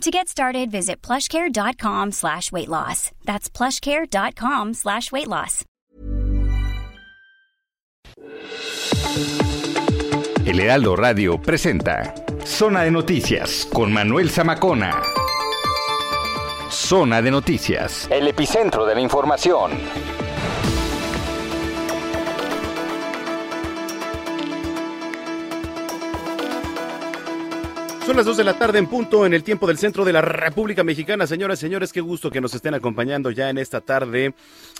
To get started, visit plushcare.com slash weight loss. That's plushcare.com slash weight loss. El Heraldo Radio presenta Zona de Noticias con Manuel Zamacona. Zona de Noticias, el epicentro de la información. Son las 2 de la tarde en punto en el tiempo del centro de la República Mexicana. Señoras y señores, qué gusto que nos estén acompañando ya en esta tarde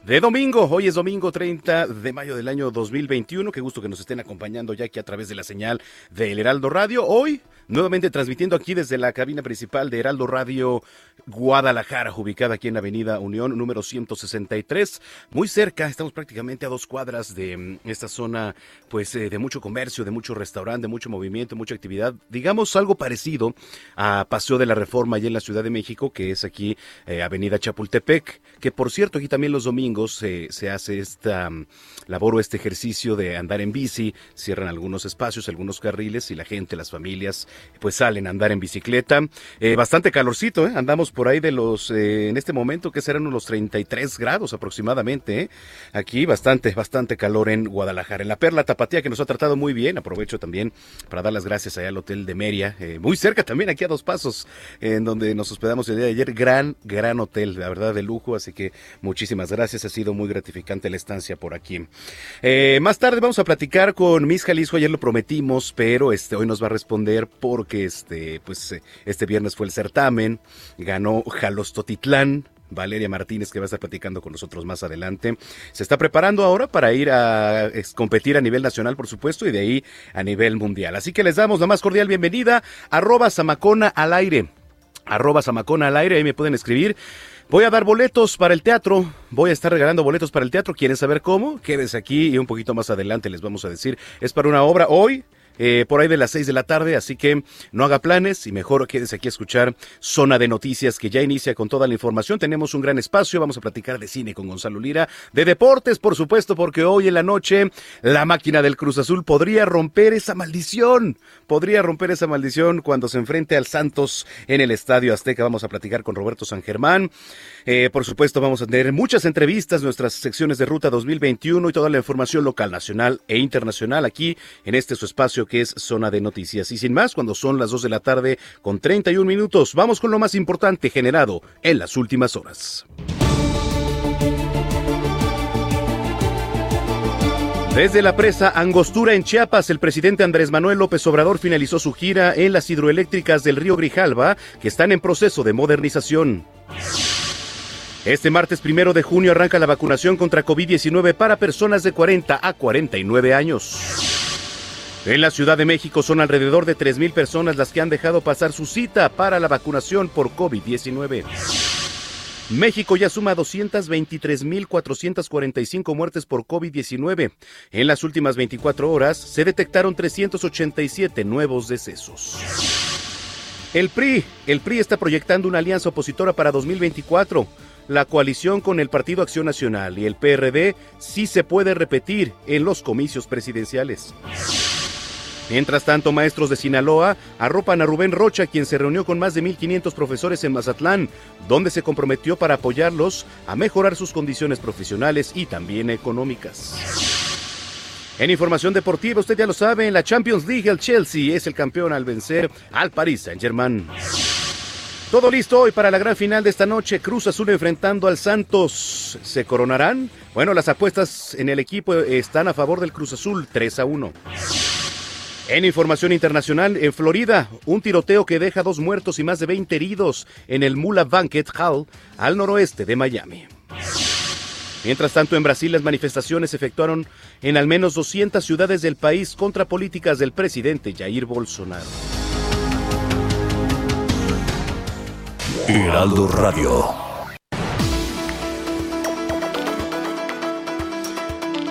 de domingo. Hoy es domingo 30 de mayo del año 2021. Qué gusto que nos estén acompañando ya aquí a través de la señal de El Heraldo Radio. Hoy, nuevamente transmitiendo aquí desde la cabina principal de Heraldo Radio Guadalajara, ubicada aquí en la Avenida Unión, número 163. Muy cerca, estamos prácticamente a dos cuadras de mm, esta zona, pues eh, de mucho comercio, de mucho restaurante, de mucho movimiento, mucha actividad. Digamos algo parecido a Paseo de la Reforma allá en la Ciudad de México, que es aquí eh, Avenida Chapultepec, que por cierto aquí también los domingos se hace esta mm, labor o este ejercicio de andar en bici, cierran algunos espacios, algunos carriles y la gente, las familias, pues salen a andar en bicicleta. Eh, bastante calorcito, ¿eh? andamos por ahí de los, eh, en este momento que serán unos 33 grados aproximadamente, ¿eh? aquí bastante, bastante calor en Guadalajara. En la Perla Tapatía que nos ha tratado muy bien, aprovecho también para dar las gracias allá al Hotel de Meria, muy cerca también, aquí a dos pasos, en donde nos hospedamos el día de ayer. Gran, gran hotel, la verdad, de lujo. Así que muchísimas gracias. Ha sido muy gratificante la estancia por aquí. Más tarde vamos a platicar con Miss Jalisco. Ayer lo prometimos, pero este hoy nos va a responder porque este, pues, este viernes fue el certamen. Ganó Jalostotitlán. Valeria Martínez, que va a estar platicando con nosotros más adelante. Se está preparando ahora para ir a competir a nivel nacional, por supuesto, y de ahí a nivel mundial. Así que les damos la más cordial bienvenida. Arroba Samacona al aire. Arroba Samacona al aire, ahí me pueden escribir. Voy a dar boletos para el teatro. Voy a estar regalando boletos para el teatro. ¿Quieren saber cómo? Quédense aquí y un poquito más adelante les vamos a decir. Es para una obra hoy eh, por ahí de las seis de la tarde, así que no haga planes y mejor quédese aquí a escuchar Zona de Noticias que ya inicia con toda la información. Tenemos un gran espacio, vamos a platicar de cine con Gonzalo Lira, de deportes, por supuesto, porque hoy en la noche la máquina del Cruz Azul podría romper esa maldición, podría romper esa maldición cuando se enfrente al Santos en el Estadio Azteca. Vamos a platicar con Roberto San Germán. Eh, por supuesto, vamos a tener muchas entrevistas, nuestras secciones de Ruta 2021 y toda la información local, nacional e internacional aquí en este su espacio que es Zona de Noticias. Y sin más, cuando son las 2 de la tarde con 31 minutos, vamos con lo más importante generado en las últimas horas. Desde la presa Angostura en Chiapas, el presidente Andrés Manuel López Obrador finalizó su gira en las hidroeléctricas del río Grijalva, que están en proceso de modernización. Este martes primero de junio arranca la vacunación contra COVID-19 para personas de 40 a 49 años. En la Ciudad de México son alrededor de 3.000 personas las que han dejado pasar su cita para la vacunación por COVID-19. México ya suma 223.445 muertes por COVID-19. En las últimas 24 horas se detectaron 387 nuevos decesos. El PRI, el PRI está proyectando una alianza opositora para 2024 la coalición con el Partido Acción Nacional y el PRD sí se puede repetir en los comicios presidenciales. Mientras tanto, maestros de Sinaloa arropan a Rubén Rocha, quien se reunió con más de 1.500 profesores en Mazatlán, donde se comprometió para apoyarlos a mejorar sus condiciones profesionales y también económicas. En información deportiva, usted ya lo sabe, en la Champions League el Chelsea es el campeón al vencer al Paris Saint-Germain. Todo listo hoy para la gran final de esta noche. Cruz Azul enfrentando al Santos. ¿Se coronarán? Bueno, las apuestas en el equipo están a favor del Cruz Azul 3 a 1. En información internacional, en Florida, un tiroteo que deja dos muertos y más de 20 heridos en el Mula Banquet Hall, al noroeste de Miami. Mientras tanto, en Brasil las manifestaciones se efectuaron en al menos 200 ciudades del país contra políticas del presidente Jair Bolsonaro. Heraldo Radio.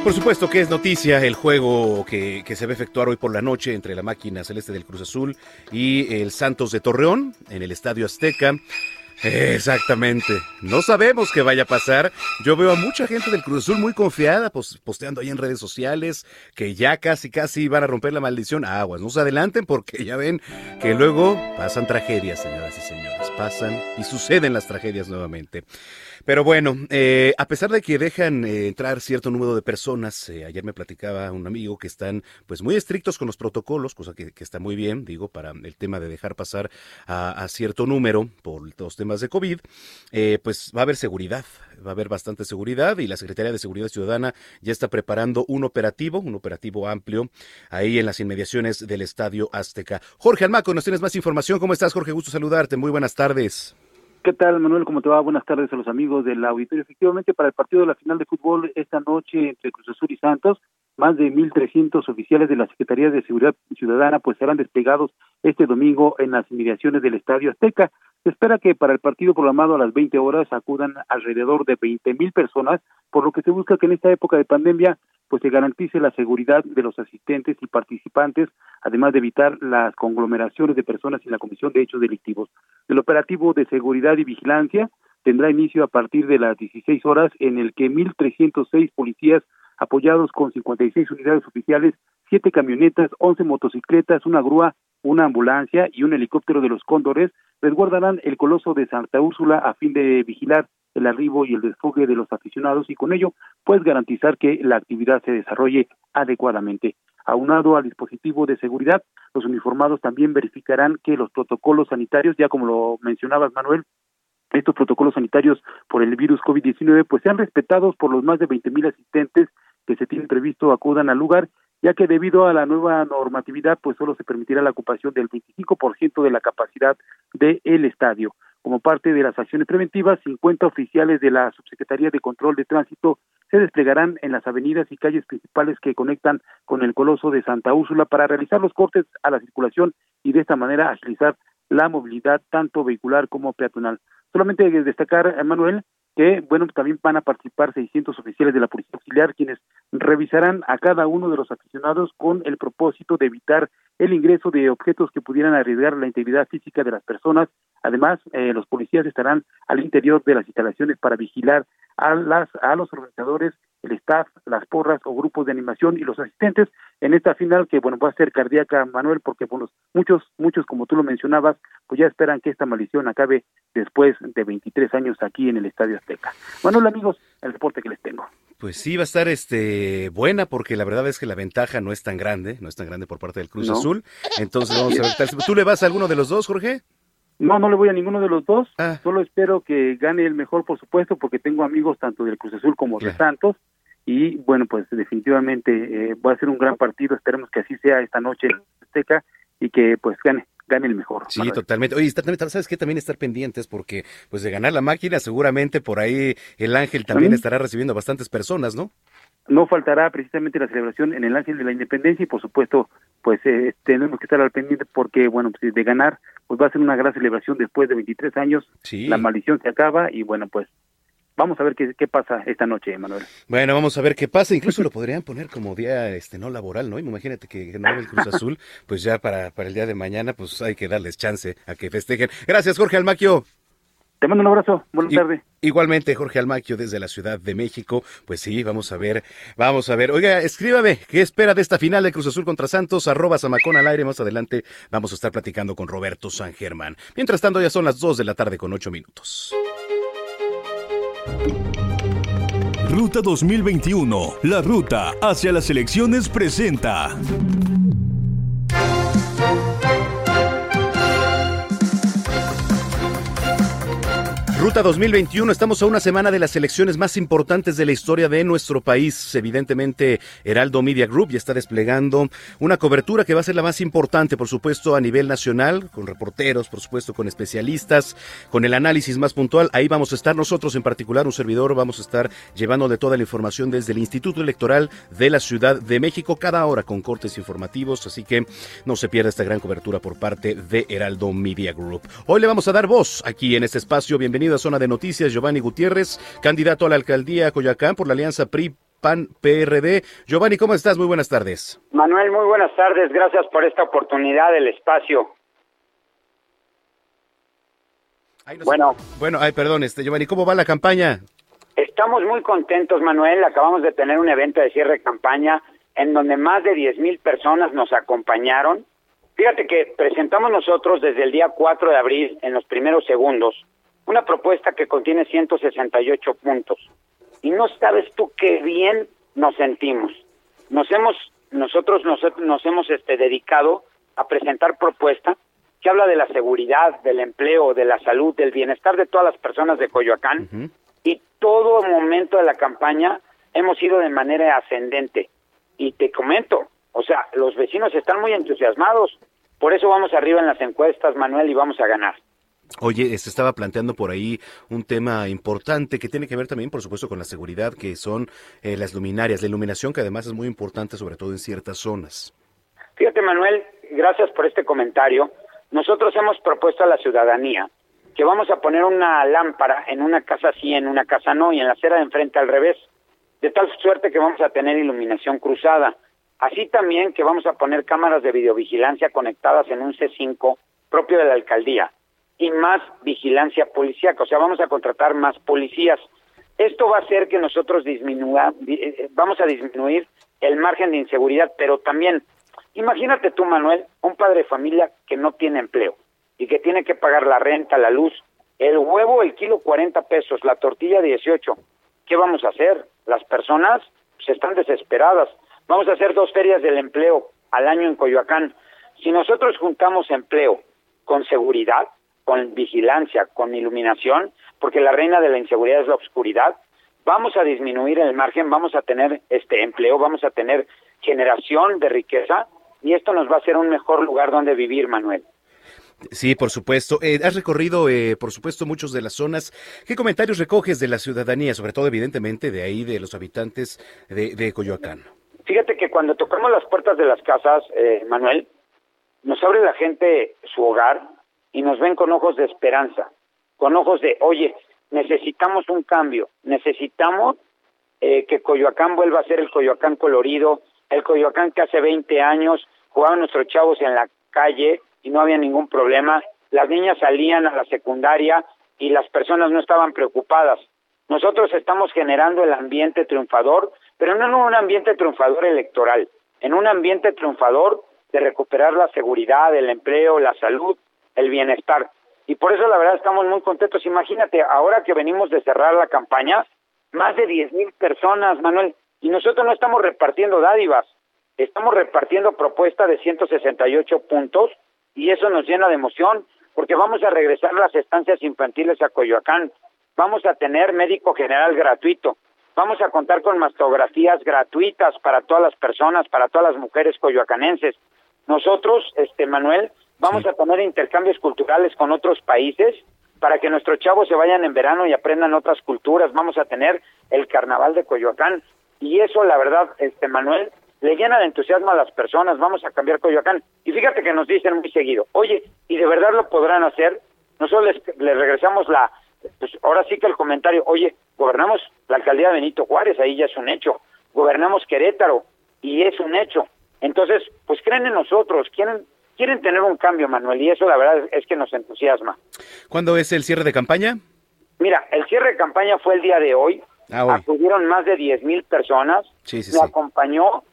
Por supuesto que es noticia el juego que, se va a efectuar hoy por la noche entre la máquina celeste del Cruz Azul y el Santos de Torreón en el Estadio Azteca. Exactamente. No sabemos qué vaya a pasar. Yo veo a mucha gente del Cruz Azul muy confiada, posteando ahí en redes sociales que ya casi, casi van a romper la maldición. Aguas, no se adelanten porque ya ven que luego pasan tragedias, señoras y señores. Pasan y suceden las tragedias nuevamente. Pero bueno, eh, a pesar de que dejan eh, entrar cierto número de personas, eh, ayer me platicaba un amigo que están pues muy estrictos con los protocolos, cosa que, está muy bien, digo, para el tema de dejar pasar a, cierto número por los temas de COVID, pues va a haber seguridad, va a haber bastante seguridad y la Secretaría de Seguridad Ciudadana ya está preparando un operativo, un operativo amplio ahí en las inmediaciones del Estadio Azteca. Jorge Almaco, nos tienes más información. ¿Cómo estás, Jorge? Gusto saludarte. Muy buenas tardes. ¿Qué tal, Manuel? ¿Cómo te va? Buenas tardes a los amigos del auditorio. Efectivamente, para el partido de la final de fútbol esta noche entre Cruz Azul y Santos, más de 1.300 oficiales de la Secretaría de Seguridad Ciudadana pues serán desplegados este domingo en las inmediaciones del Estadio Azteca. Se espera que para el partido programado a las 20 horas acudan alrededor de 20.000 personas, por lo que se busca que en esta época de pandemia pues se garantice la seguridad de los asistentes y participantes, además de evitar las conglomeraciones de personas en la comisión de hechos delictivos. El operativo de seguridad y vigilancia tendrá inicio a partir de las 16 horas en el que 1.306 policías apoyados con 56 unidades oficiales, 7 camionetas, 11 motocicletas, una grúa, una ambulancia y un helicóptero de los cóndores resguardarán el coloso de Santa Úrsula a fin de vigilar el arribo y el desfogue de los aficionados y con ello pues garantizar que la actividad se desarrolle adecuadamente. Aunado al dispositivo de seguridad, los uniformados también verificarán que los protocolos sanitarios, ya como lo mencionabas Manuel, estos protocolos sanitarios por el virus COVID-19 pues sean respetados por los más de 20 mil asistentes que se tienen previsto acudan al lugar, ya que debido a la nueva normatividad pues solo se permitirá la ocupación del 25% de la capacidad del estadio. Como parte de las acciones preventivas, 50 oficiales de la Subsecretaría de Control de Tránsito se desplegarán en las avenidas y calles principales que conectan con el Coloso de Santa Úrsula para realizar los cortes a la circulación y de esta manera agilizar la movilidad tanto vehicular como peatonal. Solamente destacar, Manuel, que, bueno, también van a participar 600 oficiales de la Policía Auxiliar, quienes revisarán a cada uno de los aficionados con el propósito de evitar el ingreso de objetos que pudieran arriesgar la integridad física de las personas. Además, eh, los policías estarán al interior de las instalaciones para vigilar a, las, a los organizadores, el staff, las porras o grupos de animación y los asistentes en esta final que, bueno, va a ser cardíaca, Manuel, porque bueno, muchos, muchos, como tú lo mencionabas, pues ya esperan que esta maldición acabe después de 23 años aquí en el Estadio Azteca. Manuel, amigos, el reporte que les tengo. Pues sí, va a estar este buena porque la verdad es que la ventaja no es tan grande, no es tan grande por parte del Cruz Azul. Entonces vamos a ver. ¿Tú le vas a alguno de los dos, Jorge? No, no le voy a ninguno de los dos. Ah. Solo espero que gane el mejor, por supuesto, porque tengo amigos tanto del Cruz Azul como de Santos. Y bueno, pues definitivamente eh, va a ser un gran partido. Esperemos que así sea esta noche en Azteca y que pues gane gane el mejor. Sí, totalmente. Oye, ¿sabes qué? También estar pendientes porque, pues, de ganar la máquina, seguramente por ahí el Ángel también estará recibiendo bastantes personas, ¿no? No faltará precisamente la celebración en el Ángel de la Independencia y, por supuesto, pues eh, tenemos que estar al pendiente porque, bueno, pues, de ganar, pues va a ser una gran celebración después de 23 años. Sí. La maldición se acaba y, bueno, pues vamos a ver qué, qué pasa esta noche, Manuel. Bueno, vamos a ver qué pasa. Incluso lo podrían poner como día este no laboral, ¿no? Imagínate que no el Cruz Azul, pues ya para, para el día de mañana, pues hay que darles chance a que festejen. Gracias, Jorge Almaquio. Te mando un abrazo. Buenas tardes. Igualmente, Jorge Almaquio desde la Ciudad de México. Pues sí, vamos a ver, vamos a ver. Oiga, escríbame, ¿qué espera de esta final de Cruz Azul contra Santos? Arroba Samacón al aire. Más adelante vamos a estar platicando con Roberto San Germán. Mientras tanto, ya son las 2 de la tarde con 8 minutos. Ruta 2021, la ruta hacia las elecciones presenta. Ruta 2021, estamos a una semana de las elecciones más importantes de la historia de nuestro país. Evidentemente, Heraldo Media Group ya está desplegando una cobertura que va a ser la más importante, por supuesto, a nivel nacional, con reporteros, por supuesto, con especialistas, con el análisis más puntual. Ahí vamos a estar nosotros, en particular, un servidor, vamos a estar llevando de toda la información desde el Instituto Electoral de la Ciudad de México, cada hora con cortes informativos, así que no se pierda esta gran cobertura por parte de Heraldo Media Group. Hoy le vamos a dar voz aquí en este espacio. Bienvenido Zona de Noticias, Giovanni Gutiérrez, candidato a la alcaldía Coyoacán por la alianza PRI PAN PRD. Giovanni, ¿cómo estás? Muy buenas tardes. Manuel, muy buenas tardes. Gracias por esta oportunidad del espacio. bueno, bueno, ay, perdón, este Giovanni, ¿cómo va la campaña? Estamos muy contentos, Manuel. Acabamos de tener un evento de cierre de campaña en donde más de 10 mil personas nos acompañaron. Fíjate que presentamos nosotros desde el día 4 de abril, en los primeros segundos, una propuesta que contiene 168 puntos. Y no sabes tú qué bien nos sentimos. Nos hemos, nosotros nos, nos hemos este, dedicado a presentar propuesta que habla de la seguridad, del empleo, de la salud, del bienestar de todas las personas de Coyoacán. Y todo momento de la campaña hemos ido de manera ascendente. Y te comento, o sea, los vecinos están muy entusiasmados. Por eso vamos arriba en las encuestas, Manuel, y vamos a ganar. Oye, se estaba planteando por ahí un tema importante que tiene que ver también, por supuesto, con la seguridad, que son eh, las luminarias, la iluminación, que además es muy importante, sobre todo en ciertas zonas. Fíjate, Manuel, gracias por este comentario. Nosotros hemos propuesto a la ciudadanía que vamos a poner una lámpara en una casa sí, en una casa no, y en la acera de enfrente al revés, de tal suerte que vamos a tener iluminación cruzada. Así también que vamos a poner cámaras de videovigilancia conectadas en un C5 propio de la alcaldía y más vigilancia policíaca, o sea, vamos a contratar más policías. Esto va a hacer que nosotros disminuya, eh, eh, vamos a disminuir el margen de inseguridad, pero también, imagínate tú, Manuel, un padre de familia que no tiene empleo y que tiene que pagar la renta, la luz, el huevo, el kilo 40 pesos, la tortilla 18. ¿Qué vamos a hacer? Las personas pues, están desesperadas. Vamos a hacer dos ferias del empleo al año en Coyoacán. Si nosotros juntamos empleo con seguridad, con vigilancia, con iluminación, porque la reina de la inseguridad es la oscuridad, vamos a disminuir el margen, vamos a tener este empleo, vamos a tener generación de riqueza y esto nos va a hacer un mejor lugar donde vivir, Manuel. Sí, por supuesto. Eh, has recorrido, eh, por supuesto, muchos de las zonas. ¿Qué comentarios recoges de la ciudadanía, sobre todo, evidentemente, de ahí, de los habitantes de, Coyoacán? Fíjate que cuando tocamos las puertas de las casas, eh, Manuel, nos abre la gente su hogar y nos ven con ojos de esperanza, con ojos de, oye, necesitamos un cambio, necesitamos que Coyoacán vuelva a ser el Coyoacán colorido, el Coyoacán que hace 20 años jugaban nuestros chavos en la calle, y no había ningún problema. Las niñas salían a la secundaria y las personas no estaban preocupadas. Nosotros estamos generando el ambiente triunfador, pero no en un ambiente triunfador electoral, en un ambiente triunfador de recuperar la seguridad, el empleo, la salud, el bienestar. Y por eso la verdad estamos muy contentos. Imagínate, ahora que venimos de cerrar la campaña, más de diez mil personas, Manuel, y nosotros no estamos repartiendo dádivas, estamos repartiendo propuesta de 168 puntos y eso nos llena de emoción porque vamos a regresar las estancias infantiles a Coyoacán, vamos a tener médico general gratuito, vamos a contar con mastografías gratuitas para todas las personas, para todas las mujeres coyoacanenses. Nosotros, este Manuel, vamos a tener intercambios culturales con otros países para que nuestros chavos se vayan en verano y aprendan otras culturas. Vamos a tener el carnaval de Coyoacán y eso, la verdad, este Manuel, le llena de entusiasmo a las personas, vamos a cambiar Coyoacán. Y fíjate que nos dicen muy seguido, oye, ¿y de verdad lo podrán hacer? Nosotros les, regresamos la, pues ahora sí que el comentario, oye, gobernamos la alcaldía de Benito Juárez, ahí ya es un hecho, gobernamos Querétaro, y es un hecho. Entonces, pues creen en nosotros, quieren, quieren tener un cambio, Manuel, y eso la verdad es que nos entusiasma. ¿Cuándo es el cierre de campaña? Mira, el cierre de campaña fue el día de hoy, ah, acudieron más de diez mil personas, sí, sí, me acompañó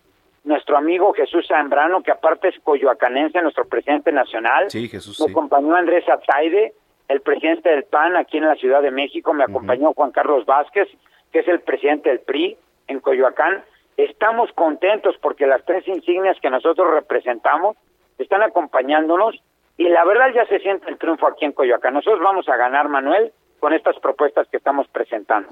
nuestro amigo Jesús Zambrano, que aparte es coyoacanense, nuestro presidente nacional. Sí, Jesús. Me acompañó Andrés Ataide, el presidente del PAN aquí en la Ciudad de México. Me acompañó Juan Carlos Vázquez, que es el presidente del PRI en Coyoacán. Estamos contentos porque las tres insignias que nosotros representamos están acompañándonos y la verdad ya se siente el triunfo aquí en Coyoacán. Nosotros vamos a ganar, Manuel, con estas propuestas que estamos presentando.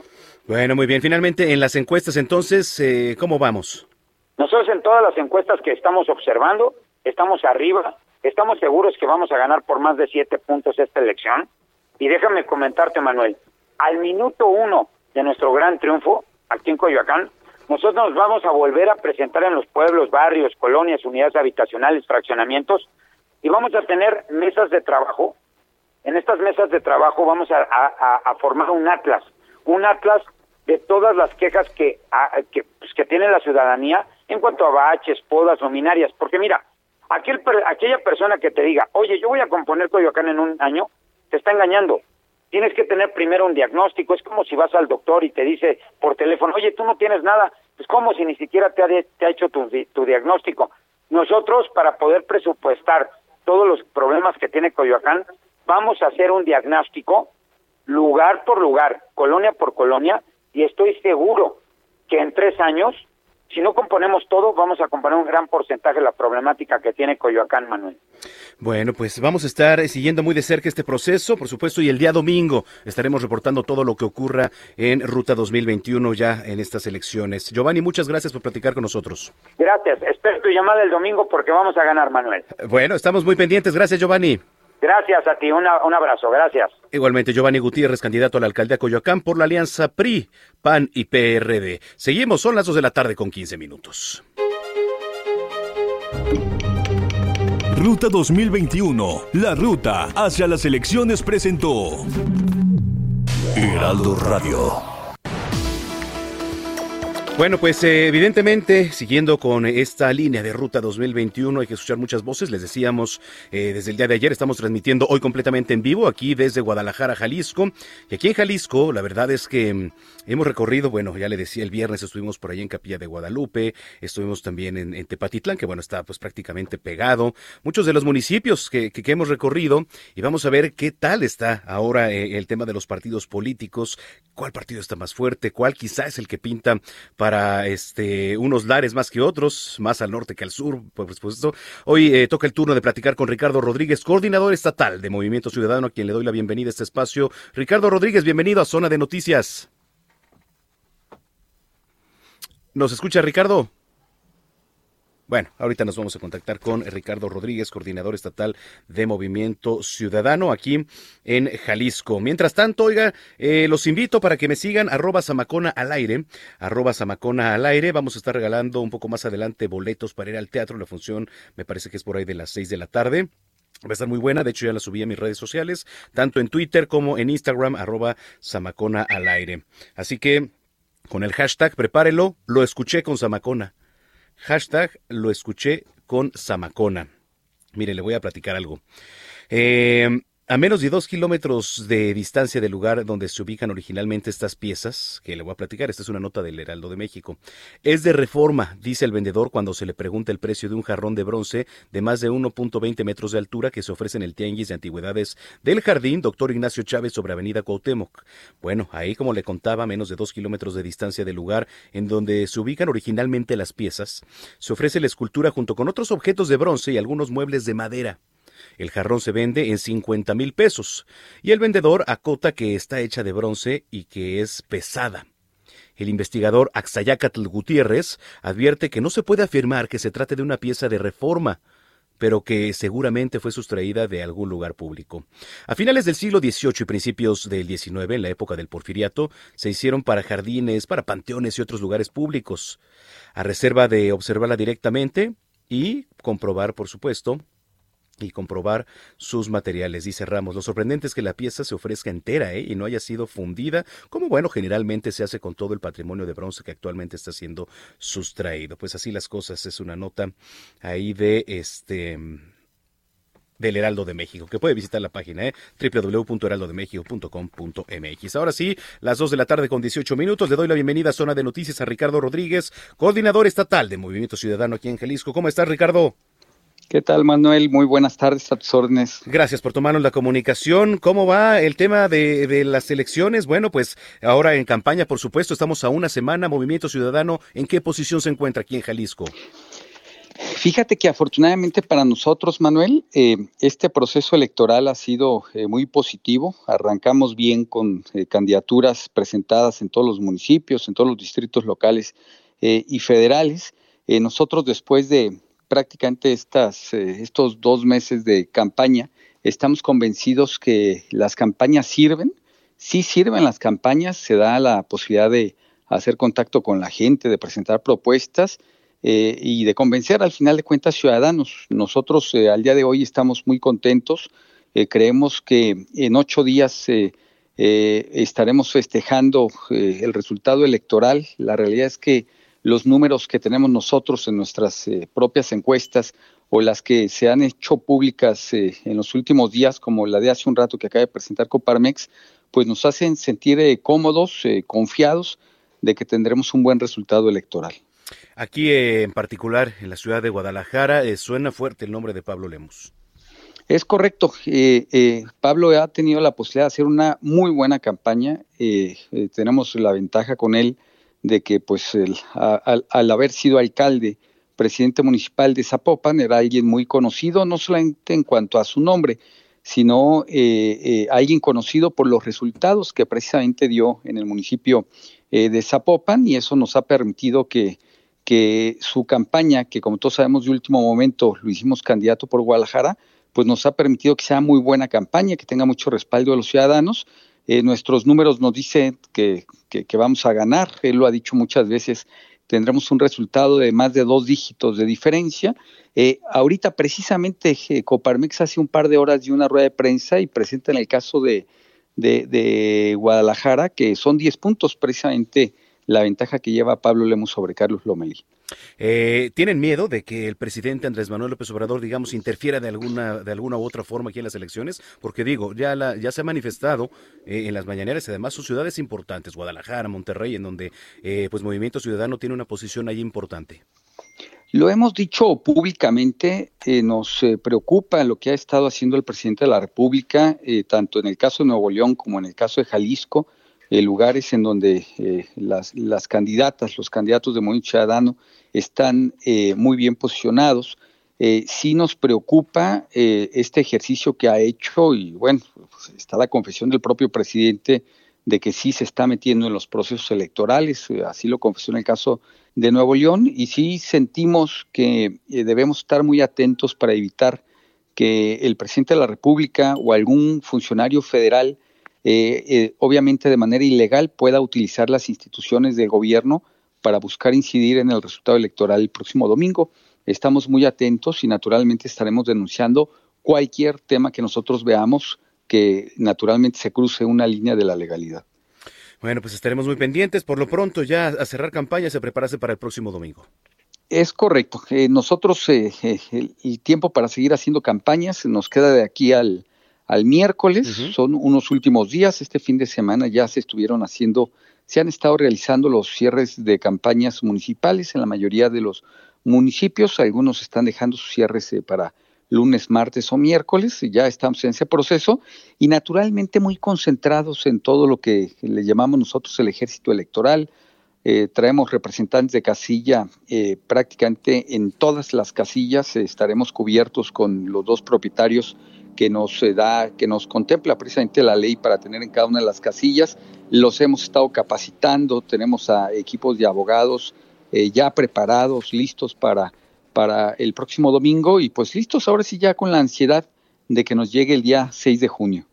Bueno, muy bien. Finalmente, en las encuestas, entonces, eh, ¿cómo vamos? Nosotros en todas las encuestas que estamos observando, estamos arriba, estamos seguros que vamos a ganar por más de siete puntos esta elección. Y déjame comentarte, Manuel, al minuto uno de nuestro gran triunfo, aquí en Coyoacán, nosotros nos vamos a volver a presentar en los pueblos, barrios, colonias, unidades habitacionales, fraccionamientos, y vamos a tener mesas de trabajo. En estas mesas de trabajo vamos a, formar un atlas, un atlas de todas las quejas que, que, pues, tiene la ciudadanía en cuanto a baches, podas, luminarias. Porque mira, aquel, aquella persona que te diga, oye, yo voy a componer Coyoacán en un año, te está engañando. Tienes que tener primero un diagnóstico. Es como si vas al doctor y te dice por teléfono, oye, tú no tienes nada. Pues como si ni siquiera te ha, te hecho tu, tu diagnóstico. Nosotros, para poder presupuestar todos los problemas que tiene Coyoacán, vamos a hacer un diagnóstico lugar por lugar, colonia por colonia, y estoy seguro que en tres años si no componemos todo, vamos a componer un gran porcentaje de la problemática que tiene Coyoacán, Manuel. Bueno, pues vamos a estar siguiendo muy de cerca este proceso, por supuesto, y el día domingo estaremos reportando todo lo que ocurra en Ruta 2021 ya en estas elecciones. Giovanni, muchas gracias por platicar con nosotros. Gracias, espero tu llamada el domingo porque vamos a ganar, Manuel. Bueno, estamos muy pendientes. Gracias, Giovanni. Gracias a ti, un abrazo, gracias. Igualmente, Giovanni Gutiérrez, candidato a la alcaldía de Coyoacán por la alianza PRI, PAN y PRD. Seguimos, son las 2 de la tarde con 15 minutos. Ruta 2021, la ruta hacia las elecciones presentó Heraldo Radio. Bueno, pues eh, evidentemente, siguiendo con esta línea de Ruta 2021, hay que escuchar muchas voces. Les decíamos eh, desde el día de ayer, estamos transmitiendo hoy completamente en vivo, aquí desde Guadalajara, Jalisco. Y aquí en Jalisco, la verdad es que mm, hemos recorrido, bueno, ya le decía, el viernes estuvimos por ahí en Capilla de Guadalupe, estuvimos también en, Tepatitlán, que bueno, está pues prácticamente pegado. Muchos de los municipios que, que, hemos recorrido y vamos a ver qué tal está ahora eh, el tema de los partidos políticos, cuál partido está más fuerte, cuál quizá es el que pinta para para este, unos lares más que otros, más al norte que al sur, por supuesto. Hoy eh, toca el turno de platicar con Ricardo Rodríguez, coordinador estatal de Movimiento Ciudadano, a quien le doy la bienvenida a este espacio. Ricardo Rodríguez, bienvenido a Zona de Noticias. ¿Nos escucha Ricardo? Bueno, ahorita nos vamos a contactar con Ricardo Rodríguez, coordinador estatal de Movimiento Ciudadano aquí en Jalisco. Mientras tanto, oiga, eh, los invito para que me sigan arroba Samacona al aire, arroba Samacona al aire. Vamos a estar regalando un poco más adelante boletos para ir al teatro. La función me parece que es por ahí de las seis de la tarde. Va a estar muy buena, de hecho ya la subí a mis redes sociales, tanto en Twitter como en Instagram, arroba Samacona al aire. Así que con el hashtag prepárelo, lo escuché con Samacona. Hashtag lo escuché con Samacona. Mire, le voy a platicar algo. Eh, a menos de dos kilómetros de distancia del lugar donde se ubican originalmente estas piezas, que le voy a platicar, esta es una nota del Heraldo de México, es de reforma, dice el vendedor cuando se le pregunta el precio de un jarrón de bronce de más de 1.20 metros de altura que se ofrece en el Tianguis de Antigüedades del Jardín Doctor Ignacio Chávez sobre Avenida Cuauhtémoc. Bueno, ahí como le contaba, a menos de dos kilómetros de distancia del lugar en donde se ubican originalmente las piezas, se ofrece la escultura junto con otros objetos de bronce y algunos muebles de madera. El jarrón se vende en 50 mil pesos y el vendedor acota que está hecha de bronce y que es pesada. El investigador Axayacatl Gutiérrez advierte que no se puede afirmar que se trate de una pieza de reforma, pero que seguramente fue sustraída de algún lugar público. A finales del siglo XVIII y principios del XIX, en la época del porfiriato, se hicieron para jardines, para panteones y otros lugares públicos, a reserva de observarla directamente y comprobar, por supuesto, y comprobar sus materiales. Dice Ramos, lo sorprendente es que la pieza se ofrezca entera ¿eh? y no haya sido fundida, como bueno, generalmente se hace con todo el patrimonio de bronce que actualmente está siendo sustraído. Pues así las cosas, es una nota ahí de este del Heraldo de México, que puede visitar la página ¿eh? www.heraldodemexico.com.mx. Ahora sí, las 2 de la tarde con 18 minutos, le doy la bienvenida a Zona de Noticias a Ricardo Rodríguez, coordinador estatal de Movimiento Ciudadano aquí en Jalisco. ¿Cómo estás, Ricardo? ¿Qué tal, Manuel? Muy buenas tardes a tus órdenes. Gracias por tomarnos la comunicación. ¿Cómo va el tema de, las elecciones? Bueno, pues ahora en campaña, por supuesto, estamos a una semana. Movimiento Ciudadano, ¿en qué posición se encuentra aquí en Jalisco? Fíjate que afortunadamente para nosotros, Manuel, eh, este proceso electoral ha sido eh, muy positivo. Arrancamos bien con eh, candidaturas presentadas en todos los municipios, en todos los distritos locales y federales. nosotros después de prácticamente estas, eh, estos dos meses de campaña, estamos convencidos que las campañas sirven, sí sirven las campañas, se da la posibilidad de hacer contacto con la gente, de presentar propuestas eh, y de convencer al final de cuentas ciudadanos. Nosotros eh, al día de hoy estamos muy contentos, creemos que en ocho días estaremos festejando el resultado electoral. La realidad es que los números que tenemos nosotros en nuestras eh, propias encuestas o las que se han hecho públicas en los últimos días, como la de hace un rato que acaba de presentar Coparmex, pues nos hacen sentir cómodos, confiados de que tendremos un buen resultado electoral. Aquí en particular, en la ciudad de Guadalajara, suena fuerte el nombre de Pablo Lemos. Es correcto. Eh, eh, Pablo ha tenido la posibilidad de hacer una muy buena campaña. Eh, tenemos la ventaja con él de que, pues, al haber sido alcalde, presidente municipal de Zapopan, era alguien muy conocido, no solamente en cuanto a su nombre, sino alguien conocido por los resultados que precisamente dio en el municipio de Zapopan, y eso nos ha permitido que, que su campaña, que como todos sabemos de último momento lo hicimos candidato por Guadalajara, pues nos ha permitido que sea muy buena campaña, que tenga mucho respaldo de los ciudadanos. Eh, nuestros números nos dicen que, que, vamos a ganar, él lo ha dicho muchas veces, tendremos un resultado de más de dos dígitos de diferencia. Eh, ahorita precisamente eh, Coparmex hace un par de horas de una rueda de prensa y presenta en el caso de, Guadalajara que son 10 puntos precisamente la ventaja que lleva Pablo Lemos sobre Carlos Lomelí. Eh, ¿Tienen miedo de que el presidente Andrés Manuel López Obrador, digamos, interfiera de alguna, de alguna u otra forma aquí en las elecciones? Porque digo, ya, la, ya se ha manifestado eh, en las mañaneras, además son ciudades importantes, Guadalajara, Monterrey, en donde eh, pues Movimiento Ciudadano tiene una posición ahí importante. Lo hemos dicho públicamente, nos preocupa lo que ha estado haciendo el presidente de la República, tanto en el caso de Nuevo León como en el caso de Jalisco, eh, lugares en donde eh, las, las, candidatas, los candidatos de Movimiento Ciudadano están eh, muy bien posicionados. sí nos preocupa este ejercicio que ha hecho y bueno, pues, está la confesión del propio presidente de que sí se está metiendo en los procesos electorales, así lo confesó en el caso de Nuevo León, y sí sentimos que debemos estar muy atentos para evitar que el presidente de la República o algún funcionario federal eh, eh, obviamente de manera ilegal, pueda utilizar las instituciones del gobierno para buscar incidir en el resultado electoral el próximo domingo. Estamos muy atentos y naturalmente estaremos denunciando cualquier tema que nosotros veamos que naturalmente se cruce una línea de la legalidad. Bueno, pues estaremos muy pendientes. Por lo pronto, ya a cerrar campaña, se preparase para el próximo domingo. Es correcto. Eh, nosotros, el, tiempo para seguir haciendo campañas nos queda de aquí al, al miércoles. Son unos últimos días. Este fin de semana ya se estuvieron haciendo, se han estado realizando los cierres de campañas municipales en la mayoría de los municipios. Algunos están dejando sus cierres eh, para lunes, martes o miércoles. Ya estamos en ese proceso y naturalmente muy concentrados en todo lo que le llamamos nosotros el ejército electoral. Eh, traemos representantes de casilla eh, prácticamente en todas las casillas. estaremos cubiertos con los dos propietarios que nos eh, da, que nos contempla precisamente la ley para tener en cada una de las casillas. Los hemos estado capacitando, tenemos a equipos de abogados eh, ya preparados, listos para, para el próximo domingo y pues listos ahora sí ya con la ansiedad de que nos llegue el día 6 de junio.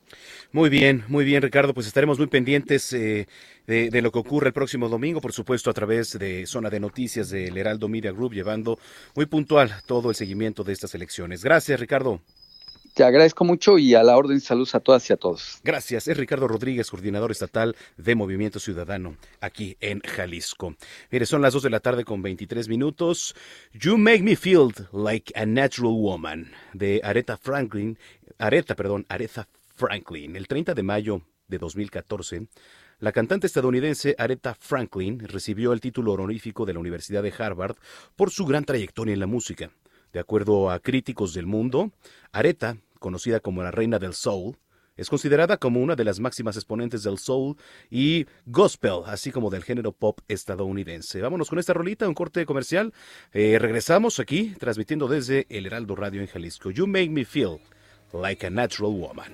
Muy bien, muy bien, Ricardo. Pues estaremos muy pendientes eh, de, de, lo que ocurre el próximo domingo, por supuesto, a través de Zona de Noticias del Heraldo Media Group, llevando muy puntual todo el seguimiento de estas elecciones. Gracias, Ricardo. Te agradezco mucho y a la orden saludos a todas y a todos. Gracias. Es Ricardo Rodríguez, coordinador estatal de Movimiento Ciudadano aquí en Jalisco. Mire, son las 2 de la tarde con 23 minutos. You Make Me Feel Like a Natural Woman de Aretha Franklin. Aretha, perdón, Aretha Franklin. El 30 de mayo de 2014. La cantante estadounidense Aretha Franklin recibió el título honorífico de la Universidad de Harvard por su gran trayectoria en la música. De acuerdo a críticos del mundo, Aretha conocida como la reina del soul, es considerada como una de las máximas exponentes del soul y gospel, así como del género pop estadounidense. Vámonos con esta rolita, un corte comercial. Eh, regresamos aquí, transmitiendo desde el Heraldo Radio en Jalisco. You make me feel like a natural woman.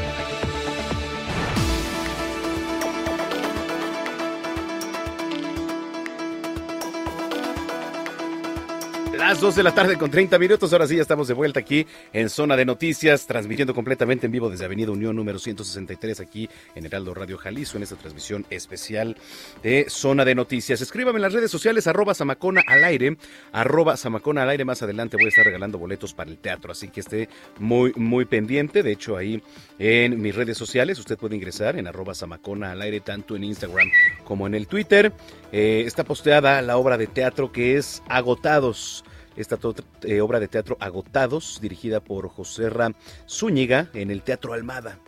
2 de la tarde con 30 minutos. Ahora sí, ya estamos de vuelta aquí en Zona de Noticias, transmitiendo completamente en vivo desde Avenida Unión número 163 aquí en Heraldo Radio Jalisco, en esta transmisión especial de Zona de Noticias. Escríbame en las redes sociales, arroba Samacona al aire, arroba Samacona al. Más adelante voy a estar regalando boletos para el teatro, así que esté muy, muy pendiente. De hecho, ahí en mis redes sociales usted puede ingresar en arroba Samacona al aire, tanto en Instagram como en el Twitter. Eh, está posteada la obra de teatro que es Agotados esta eh, obra de teatro Agotados, dirigida por José Ram Zúñiga en el Teatro Almada.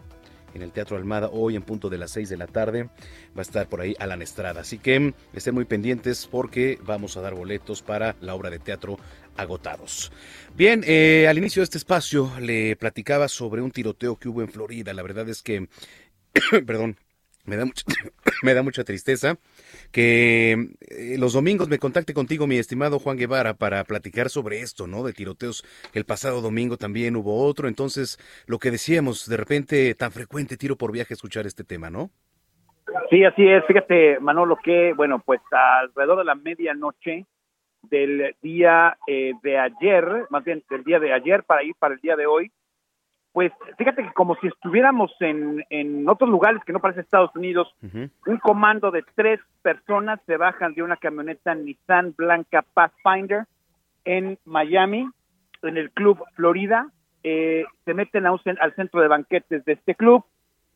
En el Teatro Almada, hoy en punto de las 6 de la tarde, va a estar por ahí Alan Estrada. Así que estén muy pendientes porque vamos a dar boletos para la obra de teatro Agotados. Bien, eh, al inicio de este espacio le platicaba sobre un tiroteo que hubo en Florida. La verdad es que, perdón, me da mucha, me da mucha tristeza que eh, los domingos me contacte contigo, mi estimado Juan Guevara, para platicar sobre esto, ¿no? De tiroteos. El pasado domingo también hubo otro, entonces lo que decíamos, de repente tan frecuente tiro por viaje escuchar este tema, ¿no? Sí, así es. Fíjate, Manolo, que, bueno, pues alrededor de la medianoche del día eh, de ayer, más bien del día de ayer para ir para el día de hoy, pues fíjate que como si estuviéramos en, en otros lugares que no parece Estados Unidos, un comando de tres personas se bajan de una camioneta Nissan Blanca Pathfinder en Miami, en el Club Florida, eh, se meten a al centro de banquetes de este club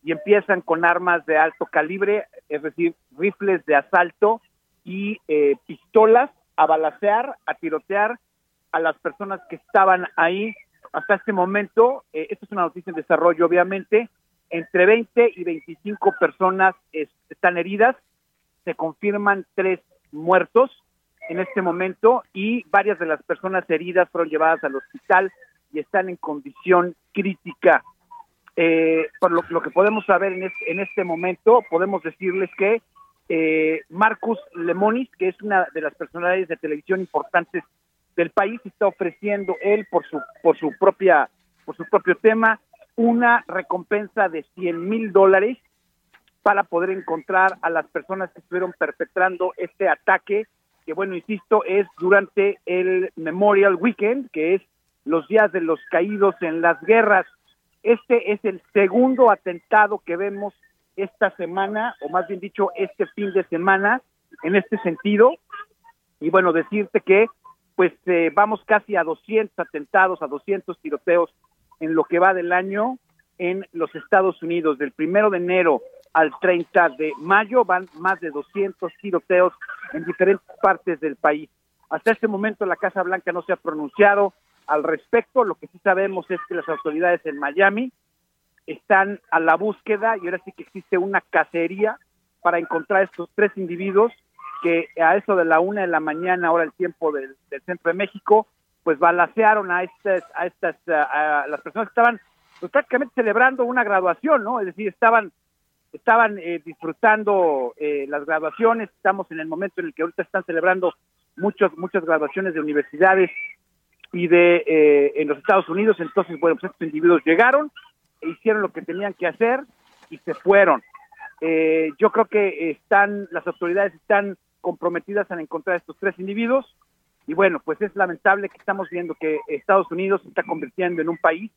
y empiezan con armas de alto calibre, es decir, rifles de asalto y eh, pistolas a balacear, a tirotear a las personas que estaban ahí hasta este momento, eh, esto es una noticia en desarrollo, obviamente, entre 20 y 25 personas están heridas, se confirman tres muertos en este momento y varias de las personas heridas fueron llevadas al hospital y están en condición crítica. Eh, por lo, que podemos saber en, en este momento, podemos decirles que eh, Marcus Lemonis, que es una de las personalidades de televisión importantes del país está ofreciendo él por su por su propia por su propio tema una recompensa de 100 mil dólares para poder encontrar a las personas que estuvieron perpetrando este ataque que bueno insisto es durante el Memorial Weekend que es los días de los caídos en las guerras. Este es el segundo atentado que vemos esta semana o más bien dicho este fin de semana en este sentido. Y bueno decirte que pues eh, vamos casi a 200 atentados, a 200 tiroteos en lo que va del año en los Estados Unidos. Del primero de enero al 30 de mayo van más de 200 tiroteos en diferentes partes del país. Hasta este momento la Casa Blanca no se ha pronunciado al respecto. Lo que sí sabemos es que las autoridades en Miami están a la búsqueda y ahora sí que existe una cacería para encontrar estos tres individuos que a eso de la una de la mañana, ahora el tiempo del, centro de México, pues balacearon a estas, a estas, a, las personas que estaban pues, prácticamente celebrando una graduación, ¿no? Es decir, estaban, estaban eh, disfrutando eh, las graduaciones, estamos en el momento en el que ahorita están celebrando muchos, muchas graduaciones de universidades y de eh, en los Estados Unidos, entonces, bueno, pues estos individuos llegaron, e hicieron lo que tenían que hacer y se fueron. yo creo que están, las autoridades están comprometidas en encontrar a estos tres individuos. Y bueno, pues es lamentable que estamos viendo que Estados Unidos se está convirtiendo en un país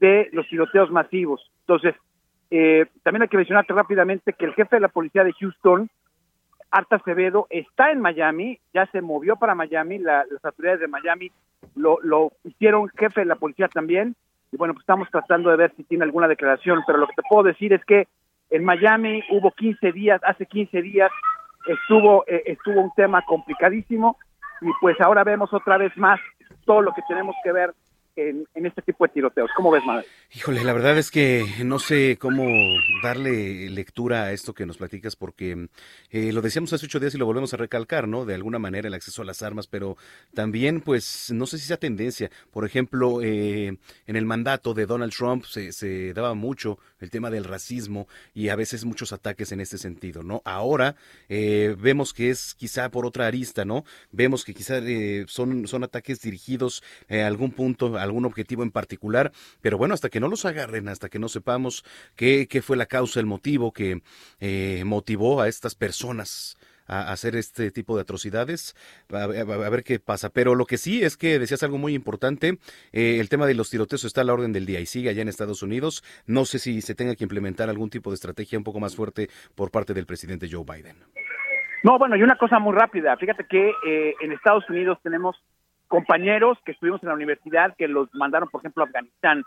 de los tiroteos masivos. Entonces, eh, también hay que mencionarte rápidamente que el jefe de la policía de Houston, Arta Acevedo, está en Miami, ya se movió para Miami, las autoridades de Miami lo, lo hicieron jefe de la policía también, y bueno, pues estamos tratando de ver si tiene alguna declaración, pero lo que te puedo decir es que en Miami hubo 15 días, hace 15 días, estuvo, eh, estuvo un tema complicadísimo y pues ahora vemos otra vez más todo lo que tenemos que ver en, este tipo de tiroteos. ¿Cómo ves, Manuel? Híjole, la verdad es que no sé cómo darle lectura a esto que nos platicas porque eh, lo decíamos hace ocho días y lo volvemos a recalcar, ¿no? De alguna manera el acceso a las armas, pero también, pues, no sé si sea tendencia. Por ejemplo, eh, en el mandato de Donald Trump se, daba mucho el tema del racismo y a veces muchos ataques en este sentido, ¿no? Ahora eh, vemos que es quizá por otra arista, ¿no? Vemos que quizá son, son ataques dirigidos a algún punto, algún objetivo en particular, pero bueno, hasta que no los agarren, hasta que no sepamos qué, qué fue la causa, el motivo que eh, motivó a estas personas a hacer este tipo de atrocidades, a, ver qué pasa. Pero lo que sí es que decías algo muy importante, eh, el tema de los tiroteos está a la orden del día y sigue allá en Estados Unidos. No sé si se tenga que implementar algún tipo de estrategia un poco más fuerte por parte del presidente Joe Biden. No, bueno, y una cosa muy rápida. Fíjate que eh, en Estados Unidos tenemos compañeros que estuvimos en la universidad que los mandaron, por ejemplo, a Afganistán,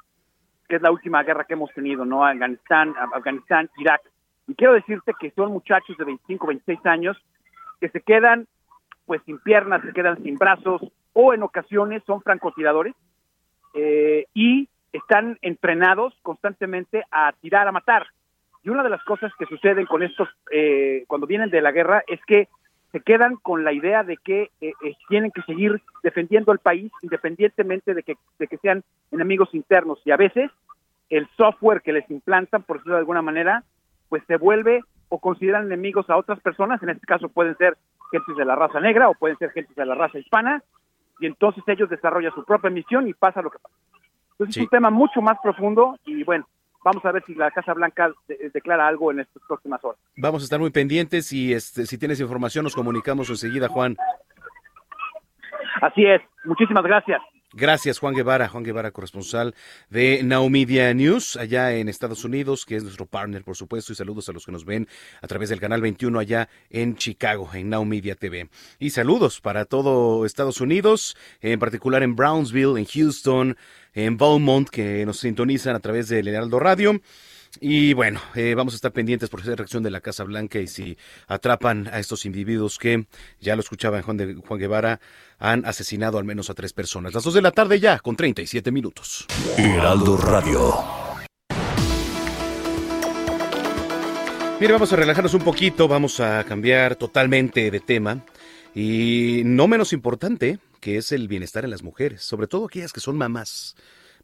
que es la última guerra que hemos tenido, ¿no? Afganistán, Afganistán, Irak. Y quiero decirte que son muchachos de 25, 26 años que se quedan pues sin piernas, se quedan sin brazos o en ocasiones son francotiradores eh, y están entrenados constantemente a tirar, a matar. Y una de las cosas que suceden con estos, eh, cuando vienen de la guerra, es que se quedan con la idea de que eh, eh, tienen que seguir defendiendo al país independientemente de que, de que sean enemigos internos. Y a veces el software que les implantan, por decirlo de alguna manera, pues se vuelve o consideran enemigos a otras personas, en este caso pueden ser gentes de la raza negra o pueden ser gentes de la raza hispana, y entonces ellos desarrollan su propia misión y pasa lo que pasa. Entonces es un tema mucho más profundo y bueno, Vamos a ver si la Casa Blanca declara algo en estas próximas horas. Vamos a estar muy pendientes y este, si tienes información nos comunicamos enseguida, Juan. Así es. Muchísimas gracias. Gracias, Juan Guevara. Juan Guevara, corresponsal de Now Media News, allá en Estados Unidos, que es nuestro partner, por supuesto, y saludos a los que nos ven a través del canal 21 allá en Chicago, en Now Media TV. Y saludos para todo Estados Unidos, en particular en Brownsville, en Houston, en Beaumont, que nos sintonizan a través del Heraldo Radio. Y bueno, eh, vamos a estar pendientes por esa reacción de la Casa Blanca y si atrapan a estos individuos que, ya lo escuchaba en Juan, de, Juan Guevara, han asesinado al menos a tres personas. Las dos de la tarde ya, con 37 minutos. Heraldo Radio. Mire, vamos a relajarnos un poquito, vamos a cambiar totalmente de tema. Y no menos importante, que es el bienestar en las mujeres, sobre todo aquellas que son mamás.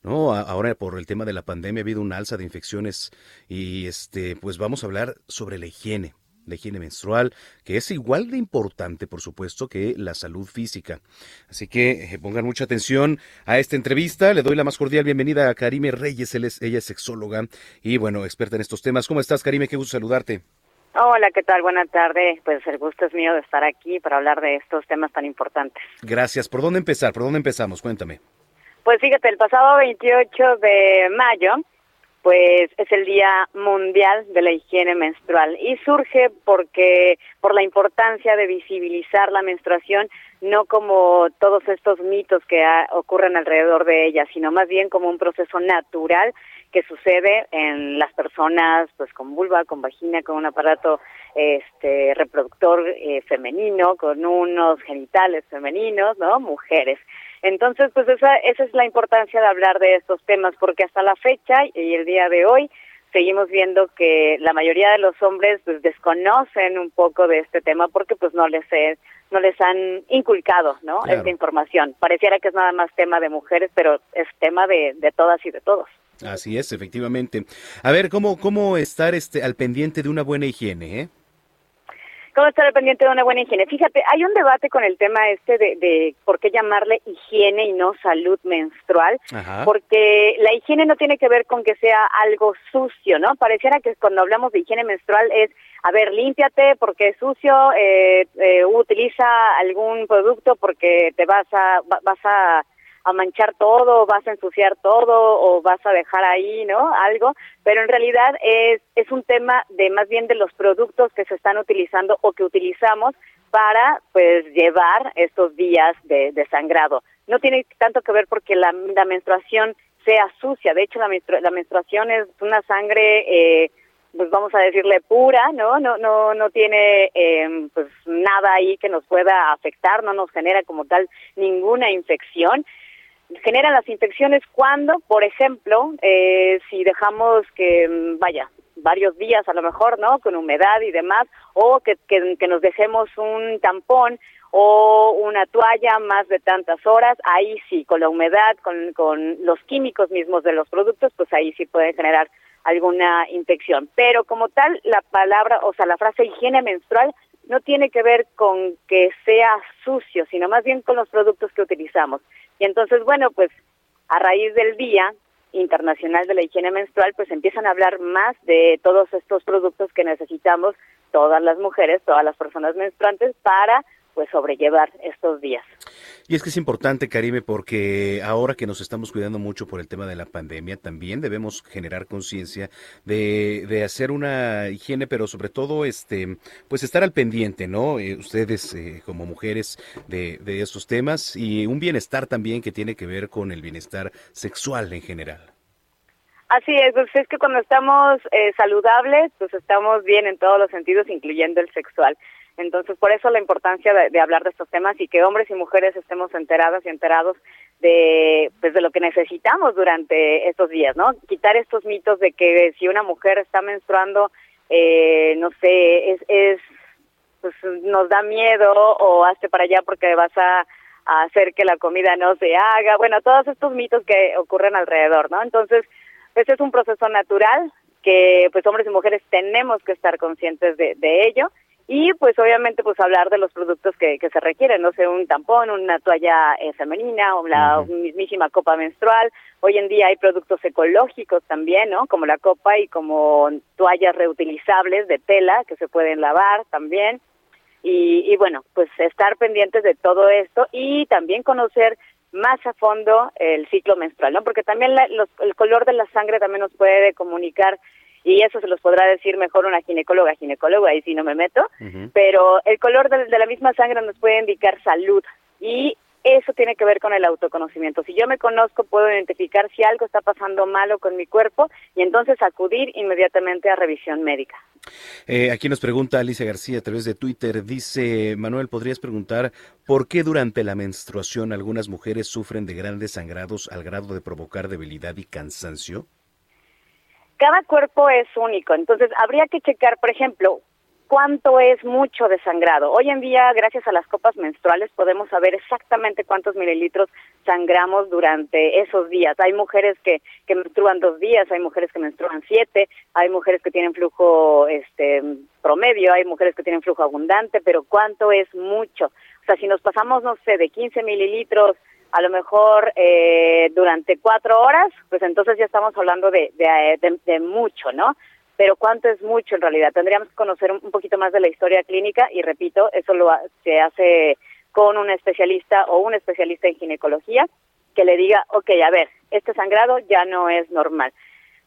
¿No? Ahora por el tema de la pandemia ha habido un alza de infecciones y este pues vamos a hablar sobre la higiene, la higiene menstrual, que es igual de importante, por supuesto, que la salud física. Así que eh, pongan mucha atención a esta entrevista. Le doy la más cordial bienvenida a Karime Reyes, ella es sexóloga y, bueno, experta en estos temas. ¿Cómo estás, Karime? Qué gusto saludarte. Hola, ¿qué tal? Buenas tardes. Pues el gusto es mío de estar aquí para hablar de estos temas tan importantes. Gracias. ¿Por dónde empezar? ¿Por dónde empezamos? Cuéntame. Pues fíjate, el pasado 28 de mayo, pues es el Día Mundial de la Higiene Menstrual y surge porque por la importancia de visibilizar la menstruación no como todos estos mitos que ocurren alrededor de ella, sino más bien como un proceso natural que sucede en las personas pues con vulva, con vagina, con un aparato este reproductor eh, femenino, con unos genitales femeninos, ¿no? Mujeres. Entonces, pues esa, esa es la importancia de hablar de estos temas, porque hasta la fecha y el día de hoy seguimos viendo que la mayoría de los hombres pues desconocen un poco de este tema porque pues no les no les han inculcado, ¿no? Esta información. Pareciera que es nada más tema de mujeres, pero es tema de, de todas y de todos. Así es, efectivamente. A ver, ¿cómo, cómo estar este, al pendiente de una buena higiene? Eh? ¿Cómo estar al pendiente de una buena higiene? Fíjate, hay un debate con el tema este de, de por qué llamarle higiene y no salud menstrual, porque la higiene no tiene que ver con que sea algo sucio, ¿no? Pareciera que cuando hablamos de higiene menstrual es, a ver, límpiate porque es sucio, eh, eh, utiliza algún producto porque te vas a, vas a a manchar todo, vas a ensuciar todo o vas a dejar ahí, ¿no? Algo, pero en realidad es, es un tema de más bien de los productos que se están utilizando o que utilizamos para pues llevar estos días de, de sangrado. No tiene tanto que ver porque la, la menstruación sea sucia, de hecho la, la menstruación es una sangre eh, pues vamos a decirle pura, ¿no? No no no tiene eh, pues nada ahí que nos pueda afectar, no nos genera como tal ninguna infección generan las infecciones cuando, por ejemplo, eh, si dejamos que, mm, vaya, varios días a lo mejor, ¿no? Con humedad y demás, o que, que, nos dejemos un tampón o una toalla más de tantas horas, ahí sí, con la humedad, con, con los químicos mismos de los productos, pues ahí sí puede generar alguna infección. Pero como tal, la palabra, o sea, la frase higiene menstrual no tiene que ver con que sea sucio, sino más bien con los productos que utilizamos. Y entonces, bueno, pues a raíz del Día Internacional de la Higiene Menstrual, pues empiezan a hablar más de todos estos productos que necesitamos todas las mujeres, todas las personas menstruantes para pues sobrellevar estos días. Y es que es importante, Karime, porque ahora que nos estamos cuidando mucho por el tema de la pandemia, también debemos generar conciencia de, de, hacer una higiene, pero sobre todo, este, pues estar al pendiente, ¿no? Eh, ustedes eh, como mujeres de, de estos temas y un bienestar también que tiene que ver con el bienestar sexual en general. Así es, pues es que cuando estamos eh, saludables, pues estamos bien en todos los sentidos, incluyendo el sexual. Entonces, por eso la importancia de, hablar de estos temas y que hombres y mujeres estemos enteradas y enterados de, pues, de lo que necesitamos durante estos días, ¿no? Quitar estos mitos de que si una mujer está menstruando, eh, no sé, es, es, pues nos da miedo o hazte para allá porque vas a, hacer que la comida no se haga. Bueno, todos estos mitos que ocurren alrededor, ¿no? Entonces, ese es un proceso natural que, pues, hombres y mujeres tenemos que estar conscientes de, de ello y pues obviamente pues hablar de los productos que, que se requieren, no sé, un tampón, una toalla eh, femenina o la mismísima copa menstrual. Hoy en día hay productos ecológicos también, ¿no? Como la copa y como toallas reutilizables de tela que se pueden lavar también. Y, y bueno, pues estar pendientes de todo esto y también conocer más a fondo el ciclo menstrual, ¿no? Porque también los, el color de la sangre también nos puede comunicar y eso se los podrá decir mejor una ginecóloga, ginecólogo, ahí sí no me meto, pero el color de, la misma sangre nos puede indicar salud y eso tiene que ver con el autoconocimiento. Si yo me conozco, puedo identificar si algo está pasando malo con mi cuerpo y entonces acudir inmediatamente a revisión médica. Eh, aquí nos pregunta Alicia García a través de Twitter, dice, Manuel, ¿podrías preguntar por qué durante la menstruación algunas mujeres sufren de grandes sangrados al grado de provocar debilidad y cansancio? Cada cuerpo es único, entonces habría que checar, por ejemplo, cuánto es mucho de sangrado. Hoy en día, gracias a las copas menstruales, podemos saber exactamente cuántos mililitros sangramos durante esos días. Hay mujeres que, que menstruan dos días, hay mujeres que menstruan siete, hay mujeres que tienen flujo este promedio, hay mujeres que tienen flujo abundante, pero cuánto es mucho. O sea, si nos pasamos, no sé, de 15 mililitros a lo mejor eh, durante cuatro horas, pues entonces ya estamos hablando de, de, de, mucho, ¿no? Pero ¿cuánto es mucho en realidad? Tendríamos que conocer un poquito más de la historia clínica y repito, eso lo se hace con un especialista o un especialista en ginecología que le diga, ok, a ver, este sangrado ya no es normal.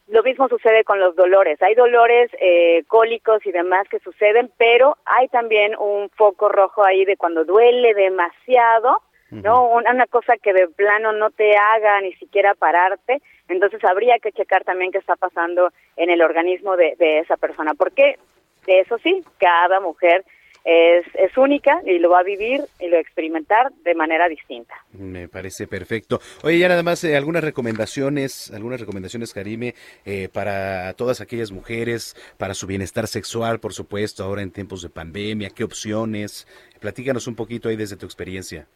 Lo mismo sucede con los dolores. Hay dolores eh, cólicos y demás que suceden, pero hay también un foco rojo ahí de cuando duele demasiado, ¿no? Una, cosa que de plano no te haga ni siquiera pararte, entonces habría que checar también qué está pasando en el organismo de, de esa persona, porque eso sí, cada mujer es, es única y lo va a vivir y lo va a experimentar de manera distinta. Me parece perfecto. Oye, ya nada más eh, algunas recomendaciones, algunas recomendaciones, Karime, eh, para todas aquellas mujeres, para su bienestar sexual, por supuesto, ahora en tiempos de pandemia, qué opciones. Platícanos un poquito ahí desde tu experiencia.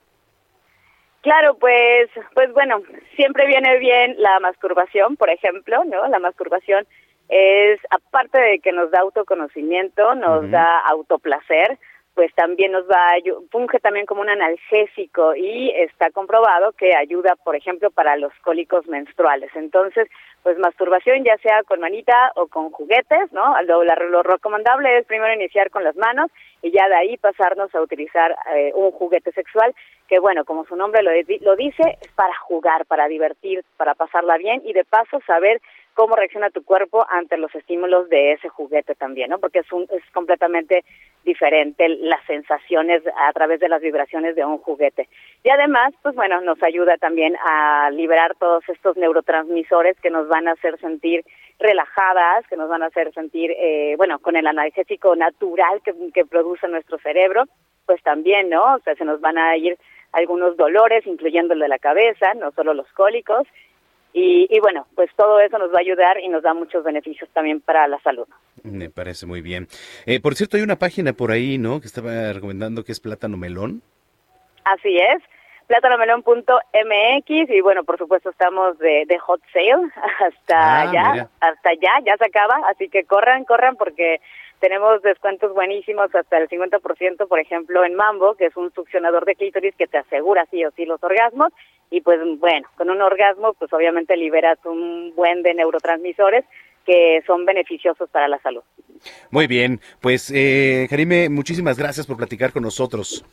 Claro, pues, pues bueno, siempre viene bien la masturbación, por ejemplo, ¿no? La masturbación es, aparte de que nos da autoconocimiento, nos da autoplacer, pues también nos va a funge también como un analgésico y está comprobado que ayuda, por ejemplo, para los cólicos menstruales. Entonces, pues masturbación ya sea con manita o con juguetes, ¿no? Lo, lo recomendable es primero iniciar con las manos y ya de ahí pasarnos a utilizar eh, un juguete sexual que bueno, como su nombre lo, lo dice, es para jugar, para divertir, para pasarla bien y de paso saber cómo reacciona tu cuerpo ante los estímulos de ese juguete también, ¿no? Porque es, un, es completamente diferente las sensaciones a través de las vibraciones de un juguete. Y además, pues bueno, nos ayuda también a liberar todos estos neurotransmisores que nos van a hacer sentir relajadas, que nos van a hacer sentir, eh, bueno, con el analgésico natural que, que produce nuestro cerebro, pues también, ¿no? O sea, se nos van a ir algunos dolores, incluyendo el de la cabeza, no solo los cólicos. Y, y, bueno, pues todo eso nos va a ayudar y nos da muchos beneficios también para la salud. Me parece muy bien. Eh, por cierto, hay una página por ahí, ¿no? Que estaba recomendando que es Plátano Melón. Así es, plátanomelón.mx y bueno, por supuesto estamos de, de hot sale hasta Ah, allá, mira. hasta allá, ya se acaba, así que corran, corran porque tenemos descuentos buenísimos hasta el 50%, por ejemplo, en Mambo, que es un succionador de clítoris que te asegura sí o sí los orgasmos y pues bueno, con un orgasmo pues obviamente liberas un buen de neurotransmisores que son beneficiosos para la salud. Muy bien, pues eh, Karime, muchísimas gracias por platicar con nosotros.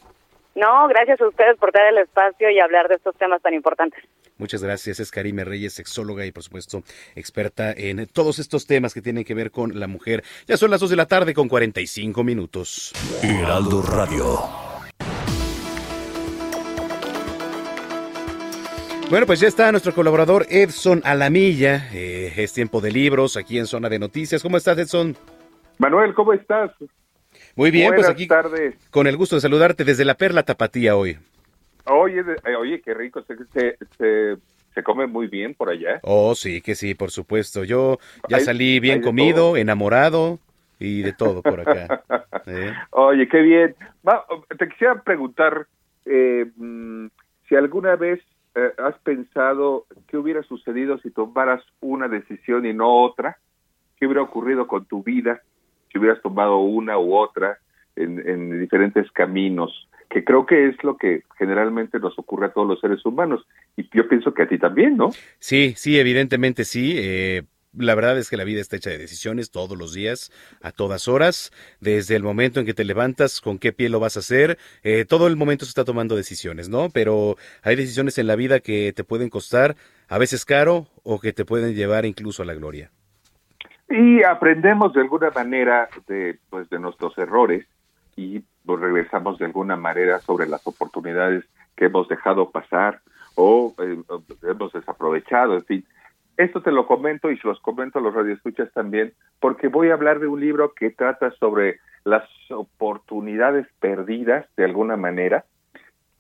No, gracias a ustedes por dar el espacio y hablar de estos temas tan importantes. Muchas gracias. Es Karime Reyes, sexóloga y por supuesto experta en todos estos temas que tienen que ver con la mujer. Ya son las 2 de la tarde con 45 minutos. Heraldo Radio. Bueno, pues ya está nuestro colaborador Edson Alamilla. Eh, es tiempo de libros aquí en Zona de Noticias. ¿Cómo estás, Edson? Manuel, ¿cómo estás? Muy bien, pues Buenas aquí tardes. con el gusto de saludarte desde la Perla Tapatía hoy. Oye, eh, oye, qué rico, se, se, se, se come muy bien por allá. Oh, sí, que sí, por supuesto. Yo ya Hay- salí bien comido, todo. enamorado y de todo por acá. ¿eh? Oye, qué bien. Va, te quisiera preguntar eh, mm, si alguna vez eh, has pensado qué hubiera sucedido si tomaras una decisión y no otra, qué hubiera ocurrido con tu vida si hubieras tomado una u otra en, en diferentes caminos, que creo que es lo que generalmente nos ocurre a todos los seres humanos. Y yo pienso que a ti también, ¿no? Sí, sí, evidentemente sí. eh, la verdad es que la vida está hecha de decisiones todos los días, a todas horas, desde el momento en que te levantas, con qué pie lo vas a hacer, eh, todo el momento se está tomando decisiones, ¿no? Pero hay decisiones en la vida que te pueden costar a veces caro o que te pueden llevar incluso a la gloria. Y aprendemos de alguna manera de, pues, de nuestros errores y pues, regresamos de alguna manera sobre las oportunidades que hemos dejado pasar o eh, hemos desaprovechado, en fin. Esto te lo comento y se los comento a los radioescuchas también, porque voy a hablar de un libro que trata sobre las oportunidades perdidas de alguna manera,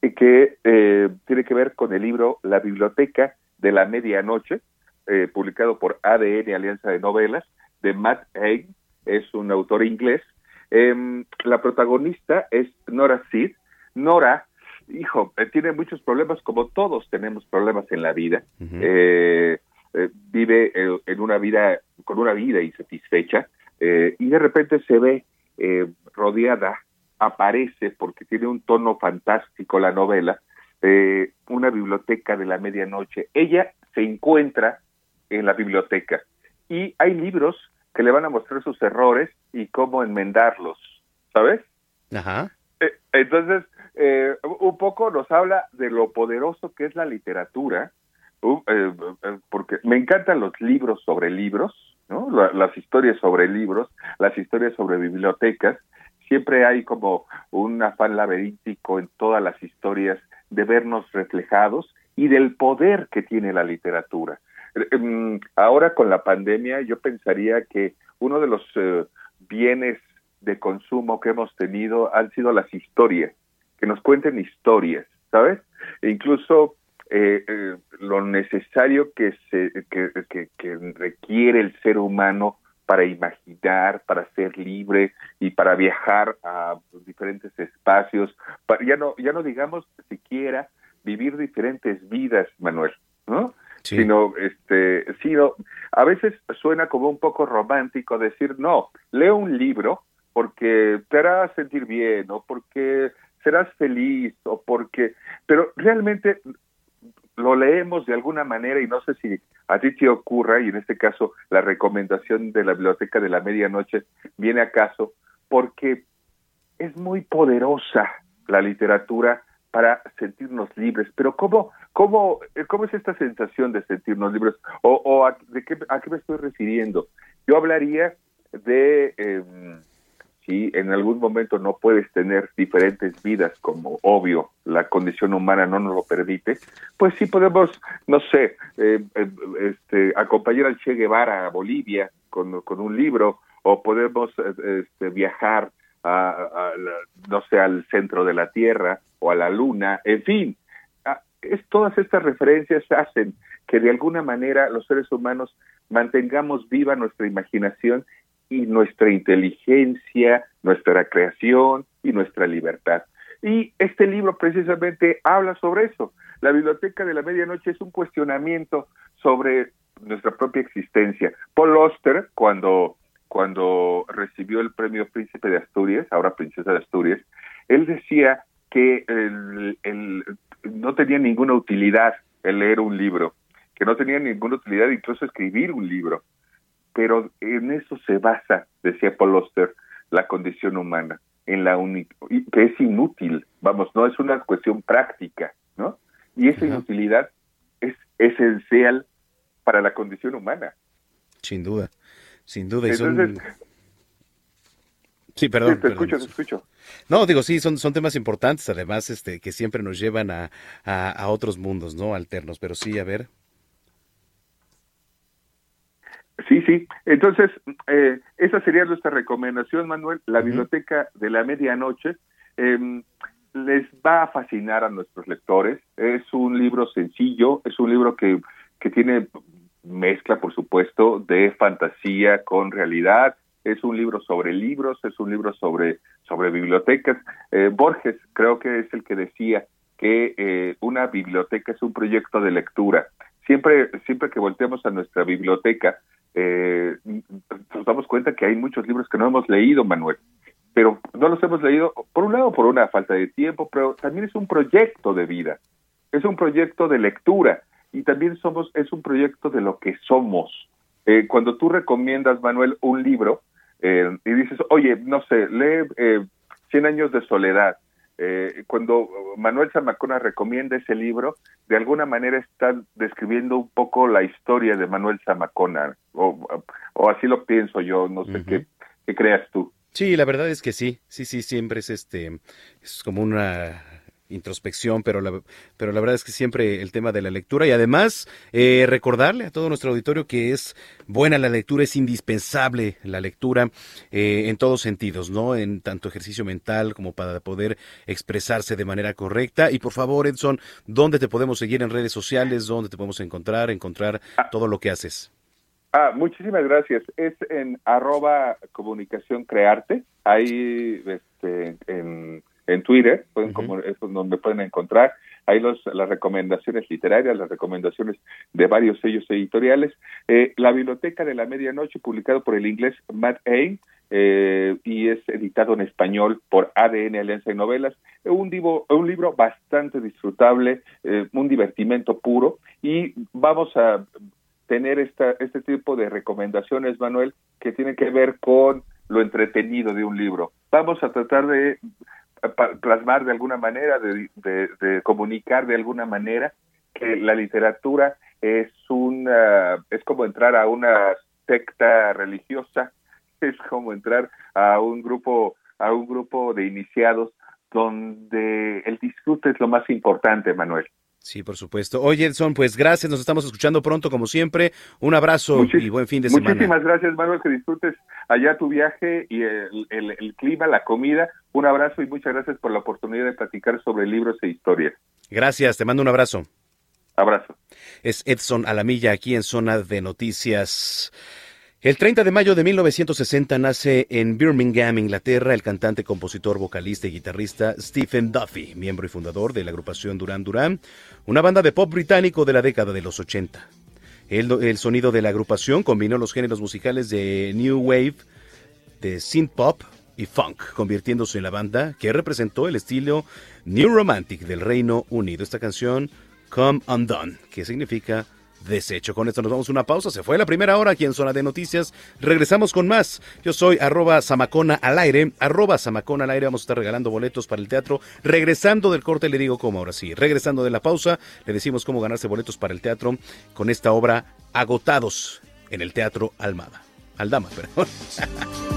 y que eh, tiene que ver con el libro La Biblioteca de la Medianoche, eh, publicado por ADN, Alianza de Novelas, de Matt Haig, es un autor inglés. Em, la protagonista es Nora Sid. Nora, hijo, eh, tiene muchos problemas, como todos tenemos problemas en la vida. Eh, eh, vive eh, en una vida, con una vida insatisfecha, eh, y de repente se ve eh, rodeada, aparece, porque tiene un tono fantástico la novela, eh, una biblioteca de la medianoche. Ella se encuentra en la biblioteca y hay libros que le van a mostrar sus errores y cómo enmendarlos, ¿sabes? Ajá. Eh, entonces, eh, un poco nos habla de lo poderoso que es la literatura, uh, eh, eh, porque me encantan los libros sobre libros, ¿no? La- las historias sobre libros, las historias sobre bibliotecas. Siempre hay como un afán laberíntico en todas las historias de vernos reflejados y del poder que tiene la literatura. Eh, em, Ahora con la pandemia yo pensaría que uno de los eh, bienes de consumo que hemos tenido han sido las historias, que nos cuenten historias, ¿sabes? E incluso eh, eh, lo necesario que, se, que, requiere el ser humano para imaginar, para ser libre y para viajar a diferentes espacios, ya no ya no digamos siquiera vivir diferentes vidas, Manuel, ¿no? Sino, este, sino, a veces suena como un poco romántico decir, no, leo un libro porque te hará sentir bien o porque serás feliz o porque, pero realmente lo leemos de alguna manera y no sé si a ti te ocurra, y en este caso la recomendación de la Biblioteca de la Medianoche viene a caso, porque es muy poderosa la literatura para sentirnos libres. Pero ¿cómo, cómo, es esta sensación de sentirnos libres? ¿O, o a, de qué, a qué me estoy refiriendo? Yo hablaría de... Eh, si en algún momento no puedes tener diferentes vidas, como obvio la condición humana no nos lo permite, pues sí podemos, no sé, eh, eh, este, acompañar al Che Guevara a Bolivia con, un libro, o podemos este, viajar a, no sé, al centro de la Tierra, o a la luna, en fin, es, todas estas referencias hacen que de alguna manera los seres humanos mantengamos viva nuestra imaginación y nuestra inteligencia, nuestra creación y nuestra libertad. Y este libro precisamente habla sobre eso. La Biblioteca de la Medianoche es un cuestionamiento sobre nuestra propia existencia. Paul Oster, cuando, cuando recibió el premio Príncipe de Asturias, ahora Princesa de Asturias, él decía que el, no tenía ninguna utilidad el leer un libro, que no tenía ninguna utilidad incluso escribir un libro, pero en eso se basa, decía Paul Oster, la condición humana, en la que es inútil, vamos, no es una cuestión práctica, ¿no? Y esa inutilidad es esencial para la condición humana. Sin duda, sin duda. Sí, perdón. te escucho, te escucho. No, digo, sí, son, son temas importantes, además, este, que siempre nos llevan a, a, otros mundos, ¿no? Alternos, pero sí, a ver. Sí, sí. Entonces, eh, esa sería nuestra recomendación, Manuel. La Biblioteca de la Medianoche em, les va a fascinar a nuestros lectores. Es un libro sencillo, es un libro que, que tiene mezcla, por supuesto, de fantasía con realidad es un libro sobre libros, es un libro sobre, sobre bibliotecas. Eh, Borges creo que es el que decía que eh, una biblioteca es un proyecto de lectura. Siempre, siempre que volteamos a nuestra biblioteca, eh, nos damos cuenta que hay muchos libros que no hemos leído, Manuel, pero no los hemos leído, por un lado, por una falta de tiempo, pero también es un proyecto de vida, es un proyecto de lectura y también somos, es un proyecto de lo que somos. Cuando tú recomiendas, Manuel, un libro, eh, y dices, oye, no sé, lee eh, Cien años de soledad. Eh, cuando Manuel Zamacona recomienda ese libro, de alguna manera está describiendo un poco la historia de Manuel Zamacona, o, o así lo pienso yo, no sé qué, qué creas tú. Sí, la verdad es que sí, sí, sí, siempre es este, es como una introspección, pero la, pero la verdad es que siempre el tema de la lectura y además eh, recordarle a todo nuestro auditorio que es buena la lectura, es indispensable la lectura eh, en todos sentidos, ¿no? En tanto ejercicio mental como para poder expresarse de manera correcta. Y por favor, Edson, ¿dónde te podemos seguir en redes sociales? ¿Dónde te podemos encontrar? Encontrar ah. todo lo que haces. Ah, muchísimas gracias. Es en arroba comunicación crearte. Ahí, este, en en Twitter, pueden, como, es donde pueden encontrar ahí los, las recomendaciones literarias, las recomendaciones de varios sellos editoriales. Eh, la Biblioteca de la Medianoche, publicado por el inglés Matt A. Eh, y es editado en español por ADN Alianza y Novelas. Un, libro, un libro bastante disfrutable, eh, un divertimento puro y vamos a tener esta, este tipo de recomendaciones, Manuel, que tienen que ver con lo entretenido de un libro. Vamos a tratar de plasmar de alguna manera, de, comunicar de alguna manera que la literatura es una, es como entrar a una secta religiosa, es como entrar a un grupo, a un grupo de iniciados donde el disfrute es lo más importante, Manuel. Sí, por supuesto. Oye, Edson, pues gracias, nos estamos escuchando pronto como siempre. Un abrazo y buen fin de semana. Muchísimas gracias, Manuel, que disfrutes allá tu viaje y el, clima, la comida. Un abrazo y muchas gracias por la oportunidad de platicar sobre libros e historias. Gracias, te mando un abrazo. Abrazo. Es Edson Alamilla aquí en Zona de Noticias. El 30 de mayo de 1960 nace en Birmingham, Inglaterra, el cantante, compositor, vocalista y guitarrista Stephen Duffy, miembro y fundador de la agrupación Duran Duran, una banda de pop británico de la década de los 80. El, sonido de la agrupación combinó los géneros musicales de New Wave, de synth pop y funk, convirtiéndose en la banda que representó el estilo New Romantic del Reino Unido. Esta canción, Come Undone, que significa deshecho. Con esto nos vamos a una pausa. Se fue la primera hora aquí en Zona de Noticias. Regresamos con más. Yo soy arroba Samacona al aire. Arroba Samacona al aire. Vamos a estar regalando boletos para el teatro. Regresando del corte le digo cómo ahora sí. Regresando de la pausa le decimos cómo ganarse boletos para el teatro con esta obra Agotados en el Teatro Almada. Aldama, perdón.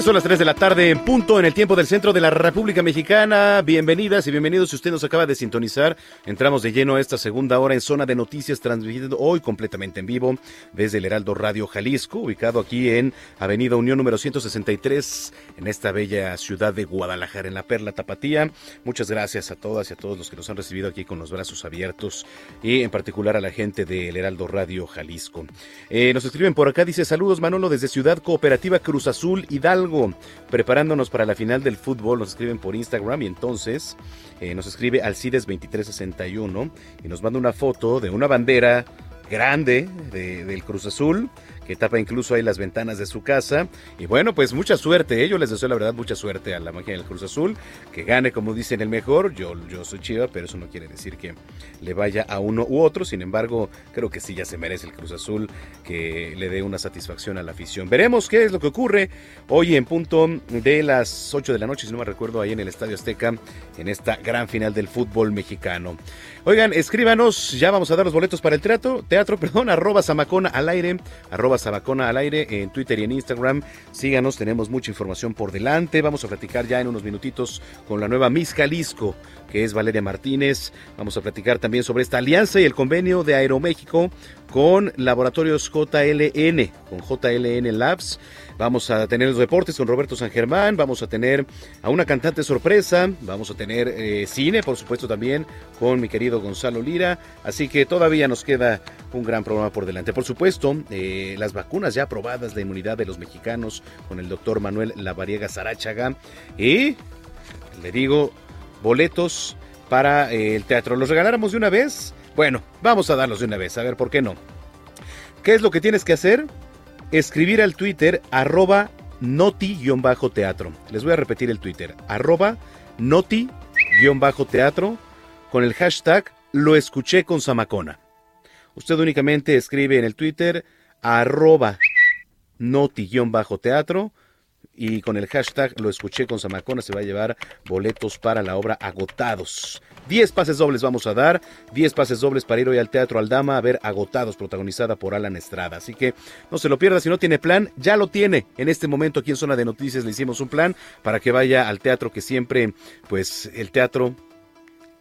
Son las 3 de la tarde en punto en el tiempo del centro de la República Mexicana. Bienvenidas y bienvenidos. Si usted nos acaba de sintonizar, entramos de lleno a esta segunda hora en zona de noticias transmitiendo hoy completamente en vivo desde el Heraldo Radio Jalisco, ubicado aquí en Avenida Unión número 163 en esta bella ciudad de Guadalajara, en la Perla Tapatía. Muchas gracias a todas y a todos los que nos han recibido aquí con los brazos abiertos y en particular a la gente del Heraldo Radio Jalisco. Eh, nos escriben por acá, dice saludos Manolo desde Ciudad Cooperativa Cruz Azul Hidalgo preparándonos para la final del fútbol. Nos escriben por Instagram y entonces eh, nos escribe Alcides2361 y nos manda una foto de una bandera grande del Cruz Azul que tapa incluso ahí las ventanas de su casa. Y bueno, pues mucha suerte, ¿eh? yo les deseo la verdad mucha suerte a la máquina del Cruz Azul, que gane como dicen el mejor. Yo, yo soy Chiva, pero eso no quiere decir que le vaya a uno u otro. Sin embargo, creo que sí ya se merece el Cruz Azul que le dé una satisfacción a la afición. Veremos qué es lo que ocurre hoy en punto de las 8 de la noche, si no me recuerdo, ahí en el Estadio Azteca, en esta gran final del fútbol mexicano. Oigan, escríbanos, ya vamos a dar los boletos para el teatro, teatro, perdón, arroba Samacona al aire, arroba Samacona al aire en Twitter y en Instagram. Síganos, tenemos mucha información por delante. Vamos a platicar ya en unos minutitos con la nueva Miss Jalisco, que es Valeria Martínez. Vamos a platicar también sobre esta alianza y el convenio de Aeroméxico con Laboratorios JLN, con JLN Labs. Vamos a tener los reportes con Roberto San Germán, vamos a tener a una cantante sorpresa, vamos a tener eh, cine, por supuesto, también con mi querido Gonzalo Lira. Así que todavía nos queda un gran programa por delante. Por supuesto, eh, las vacunas ya aprobadas, de inmunidad de los mexicanos con el doctor Manuel Lavariega Sarachaga. Y le digo, boletos para eh, el teatro. ¿Los regaláramos de una vez? Bueno, vamos a darlos de una vez, a ver por qué no. ¿Qué es lo que tienes que hacer? Escribir al Twitter arroba noti-teatro. Les voy a repetir el Twitter, arroba noti-teatro con el hashtag lo escuché con Samacona. Usted únicamente escribe en el Twitter arroba noti-teatro y con el hashtag lo escuché con Samacona se va a llevar boletos para la obra agotados. 10 pases dobles vamos a dar, 10 pases dobles para ir hoy al Teatro Aldama a ver agotados, protagonizada por Alan Estrada. Así que no se lo pierda, si no tiene plan, ya lo tiene. En este momento aquí en Zona de Noticias le hicimos un plan para que vaya al teatro que siempre, pues el teatro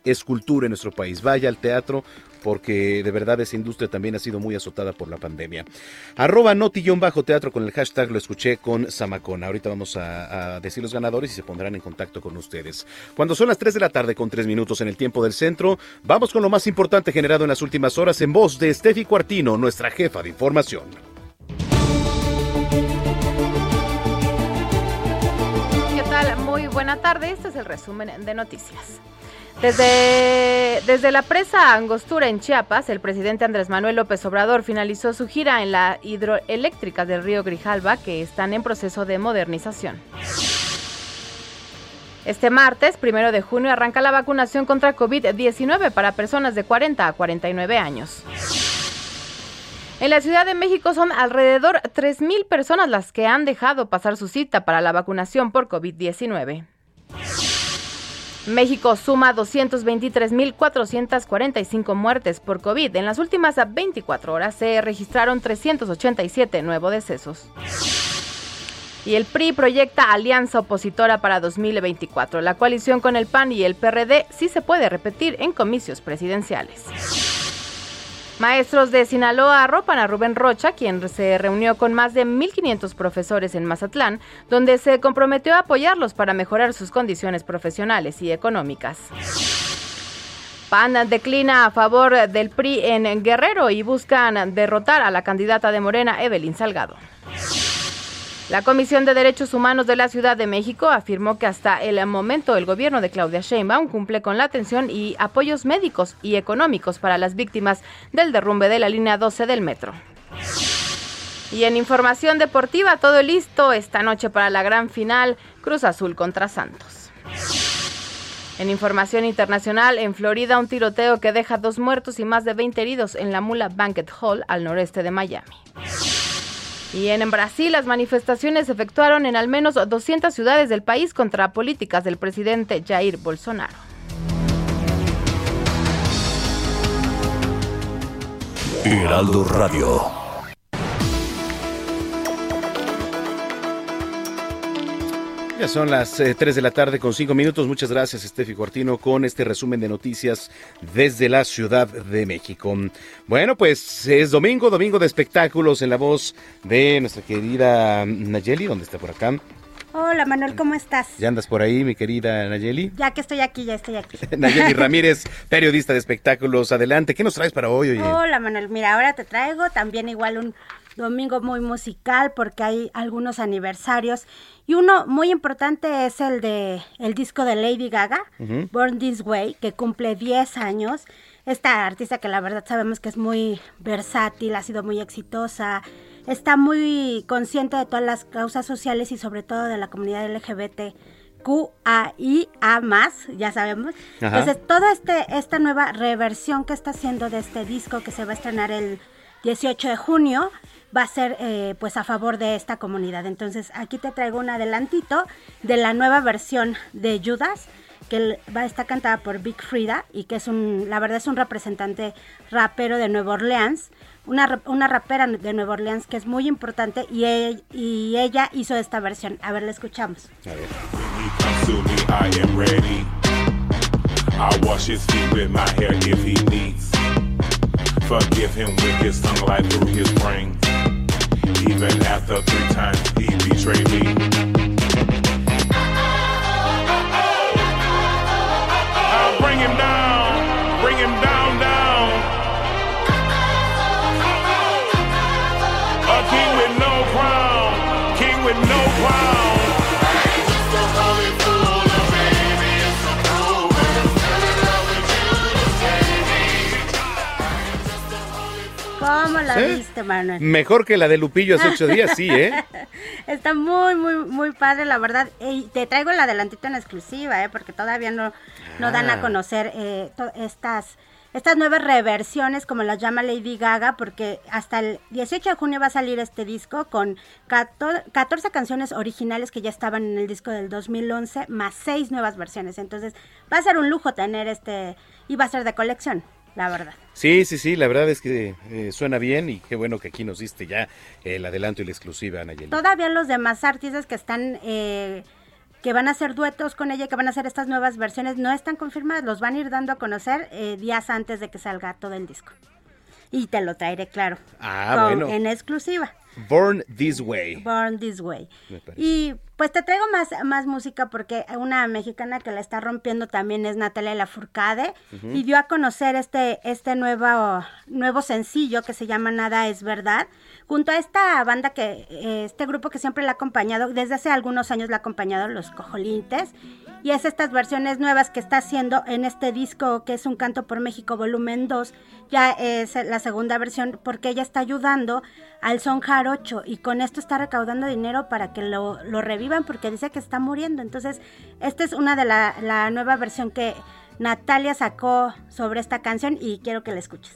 es cultura en nuestro país. Vaya al teatro, porque de verdad esa industria también ha sido muy azotada por la pandemia. Arroba noti-teatro con el hashtag lo escuché con Samacona. Ahorita vamos a, decir los ganadores y se pondrán en contacto con ustedes. Cuando son las 3 de la tarde con 3 minutos en el tiempo del centro, vamos con lo más importante generado en las últimas horas en voz de Steffi Cuartino, nuestra jefa de información. ¿Qué tal? Muy buena tarde. Este es el resumen de noticias. Desde, desde la presa Angostura en Chiapas, el presidente Andrés Manuel López Obrador finalizó su gira en la hidroeléctrica del río Grijalba, que están en proceso de modernización. Este martes, primero de junio, arranca la vacunación contra COVID-19 para personas de 40 a 49 años. En la Ciudad de México son alrededor 3.000 personas las que han dejado pasar su cita para la vacunación por COVID-19. México suma 223.445 muertes por COVID. En las últimas 24 horas se registraron 387 nuevos decesos. Y el PRI proyecta alianza opositora para 2024. La coalición con el PAN y el PRD sí se puede repetir en comicios presidenciales. Maestros de Sinaloa arropan a Rubén Rocha, quien se reunió con más de 1.500 profesores en Mazatlán, donde se comprometió a apoyarlos para mejorar sus condiciones profesionales y económicas. PAN declina a favor del PRI en Guerrero y buscan derrotar a la candidata de Morena, Evelyn Salgado. La Comisión de Derechos Humanos de la Ciudad de México afirmó que hasta el momento el gobierno de Claudia Sheinbaum cumple con la atención y apoyos médicos y económicos para las víctimas del derrumbe de la línea 12 del metro. Y en información deportiva, todo listo esta noche para la gran final Cruz Azul contra Santos. En información internacional, en Florida, un tiroteo que deja dos muertos y más de 20 heridos en la Mula Banquet Hall al noreste de Miami. Y en Brasil, las manifestaciones se efectuaron en al menos 200 ciudades del país contra políticas del presidente Jair Bolsonaro. Heraldo Radio. Ya son las 3 eh, de la tarde con 5 minutos. Muchas gracias, Estefi Cuartino, con este resumen de noticias desde la Ciudad de México. Bueno, pues es domingo, domingo de espectáculos en la voz de nuestra querida Nayeli, ¿dónde está por acá? Hola Manuel, ¿cómo estás? ¿Ya andas por ahí, mi querida Nayeli? Ya que estoy aquí, ya estoy aquí. Nayeli Ramírez, periodista de espectáculos. Adelante, ¿qué nos traes para hoy? Oye? Hola Manuel, mira, ahora te traigo también igual un domingo muy musical porque hay algunos aniversarios y uno muy importante es el de el disco de Lady Gaga, Born This Way, que cumple 10 años. Esta artista que la verdad sabemos que es muy versátil, ha sido muy exitosa, está muy consciente de todas las causas sociales y sobre todo de la comunidad LGBT. QAIA más, ya sabemos. Entonces, toda este, esta nueva reversión que está haciendo de este disco que se va a estrenar el 18 de junio, va a ser eh, pues a favor de esta comunidad. Entonces aquí te traigo un adelantito de la nueva versión de Judas que va a estar cantada por Big Frida y que es un, la verdad es un representante rapero de Nueva Orleans, una, una rapera de Nueva Orleans que es muy importante y, y ella hizo esta versión. A ver, la escuchamos. Forgive him with his tongue light through his brain. Even after three times he betrayed me. I'll bring him down, bring him down. ¿Cómo la viste, Manuel? Mejor que la de Lupillo hace ocho días, sí, ¿eh? Está muy, muy, muy padre, la verdad. Y te traigo el adelantito en exclusiva, ¿eh? Porque todavía no, no dan a ah. conocer eh, estas estas nuevas reversiones, como las llama Lady Gaga, porque hasta el 18 de junio va a salir este disco con 14 canciones originales que ya estaban en el disco del 2011, más 6 nuevas versiones. Entonces va a ser un lujo tener este, y va a ser de colección la verdad. Sí, sí, sí, la verdad es que eh, suena bien y qué bueno que aquí nos diste ya el adelanto y la exclusiva, Nayeli. Todavía los demás artistas que están, eh, que van a hacer duetos con ella, que van a hacer estas nuevas versiones, no están confirmados, los van a ir dando a conocer eh, días antes de que salga todo el disco. Y te lo traeré, claro. Ah, bueno. En exclusiva. Born This Way. Born This Way. Y pues te traigo más, más música porque una mexicana que la está rompiendo también es Natalia Lafourcade y dio a conocer este, este nuevo, nuevo sencillo que se llama Nada es Verdad, junto a esta banda que, eh, este grupo que siempre la ha acompañado, desde hace algunos años la ha acompañado, Los Cojolintes, y es estas versiones nuevas que está haciendo en este disco que es Un Canto por México volumen 2, ya es la segunda versión porque ella está ayudando al son jarocho y con esto está recaudando dinero para que lo, lo revivan porque dice que está muriendo. Entonces, esta es una de la, la nueva versión que Natalia sacó sobre esta canción y quiero que la escuches.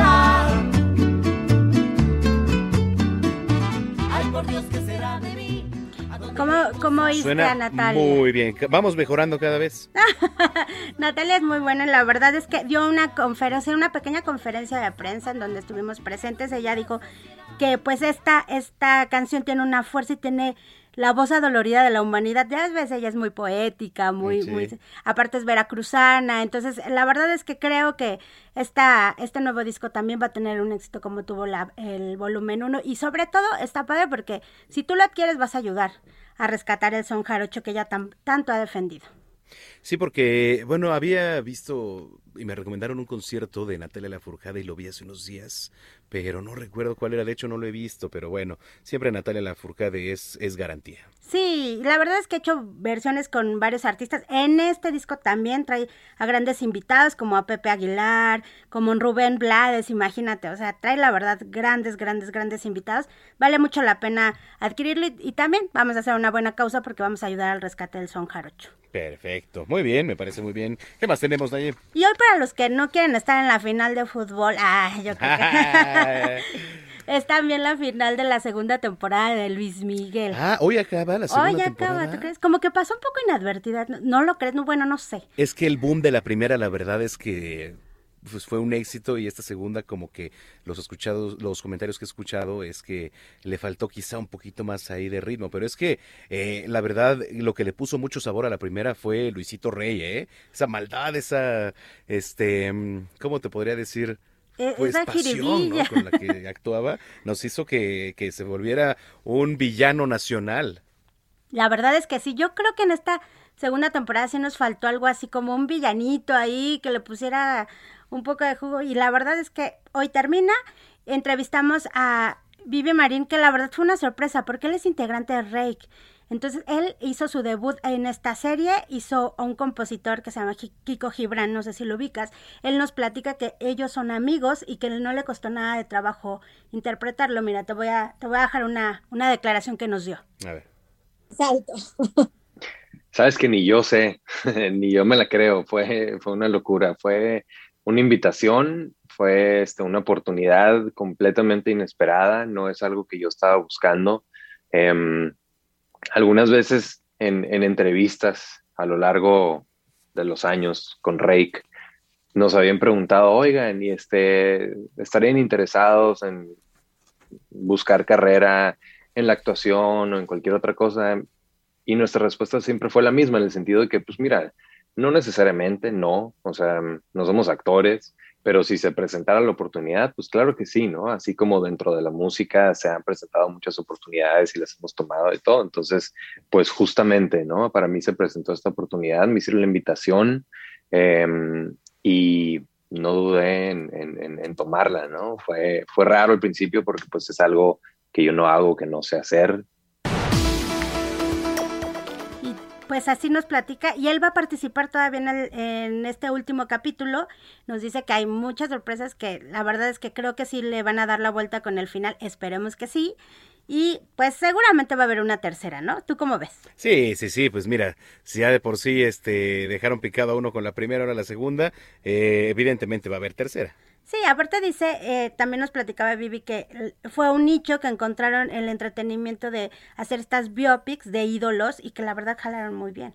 ¿Cómo, cómo oíste a Natalia? Muy bien, vamos mejorando cada vez. Natalia es muy buena, la verdad es que dio una conferencia, una pequeña conferencia de prensa en donde estuvimos presentes. Ella dijo que pues esta, esta canción tiene una fuerza y tiene la voz adolorida de la humanidad. Ya veces ella es muy poética, muy, muy, aparte es veracruzana. Entonces, la verdad es que creo que esta, este nuevo disco también va a tener un éxito como tuvo la, el volumen 1. Y sobre todo está padre porque si tú lo adquieres vas a ayudar a rescatar el son jarocho que ella tanto ha defendido. Sí, porque, bueno, había visto y me recomendaron un concierto de Natalia Lafourcade y lo vi hace unos días pero no recuerdo cuál era, de hecho no lo he visto, pero bueno, siempre Natalia Lafourcade es, es garantía. Sí, la verdad es que he hecho versiones con varios artistas. En este disco también trae a grandes invitados como a Pepe Aguilar, como Rubén Blades, imagínate, o sea, trae la verdad grandes, grandes, grandes invitados. Vale mucho la pena adquirirlo y, y también vamos a hacer una buena causa porque vamos a ayudar al rescate del son jarocho. Perfecto, muy bien, me parece muy bien. ¿Qué más tenemos, Naye? Y hoy para los que no quieren estar en la final de fútbol, ah, yo creo que es también la final de la segunda temporada de Luis Miguel. Ah, hoy acaba la segunda Hoy temporada. acaba, ¿tú crees? Como que pasó un poco inadvertida, ¿no, no lo crees? No, bueno, no sé. Es que el boom de la primera, la verdad es que pues fue un éxito y esta segunda como que los escuchados, los comentarios que he escuchado es que le faltó quizá un poquito más ahí de ritmo, pero es que eh, la verdad lo que le puso mucho sabor a la primera fue Luisito Rey, ¿eh? Esa maldad, esa, este, mm, ¿cómo te podría decir? Eh, Pues esa pasión. Con la que actuaba, nos hizo que, que se volviera un villano nacional. La verdad es que sí, yo creo que en esta segunda temporada sí nos faltó algo así como un villanito ahí que le pusiera un poco de jugo y la verdad es que hoy termina, entrevistamos a Vivi Marín que la verdad fue una sorpresa porque él es integrante de Rake. Entonces él hizo su debut en esta serie, hizo a un compositor que se llama Ki- Kiko Gibran, no sé si lo ubicas. Él nos platica que ellos son amigos y que no le costó nada de trabajo interpretarlo. Mira, te voy a, te voy a dejar una, una declaración que nos dio. A ver. Salto. Sabes que ni yo sé, ni yo me la creo, fue, fue una locura, fue una invitación, fue este, una oportunidad completamente inesperada, no es algo que yo estaba buscando. Em, algunas veces en, en entrevistas a lo largo de los años con Rake, nos habían preguntado, oigan, y este, estarían interesados en buscar carrera en la actuación o en cualquier otra cosa. Y nuestra respuesta siempre fue la misma, en el sentido de que, pues mira, no necesariamente, no, o sea, no somos actores, pero si se presentara la oportunidad, pues claro que sí, ¿no? Así como dentro de la música se han presentado muchas oportunidades y las hemos tomado de todo. Entonces, pues justamente, ¿no? Para mí se presentó esta oportunidad, me hicieron la invitación eh, y no dudé en, en, en, en tomarla, ¿no? Fue, fue raro al principio porque pues es algo que yo no hago, que no sé hacer, pues así nos platica y él va a participar todavía en, en, este último capítulo. Nos dice que hay muchas sorpresas que la verdad es que creo que sí le van a dar la vuelta con el final. Esperemos que sí. Y pues seguramente va a haber una tercera, ¿no? ¿Tú cómo ves? Sí, sí, sí, pues mira, si ya de por sí este, dejaron picado a uno con la primera, ahora la segunda, eh, evidentemente va a haber tercera. Sí, aparte dice, eh, también nos platicaba Vivi que fue un nicho que encontraron el entretenimiento de hacer estas biopics de ídolos y que la verdad jalaron muy bien.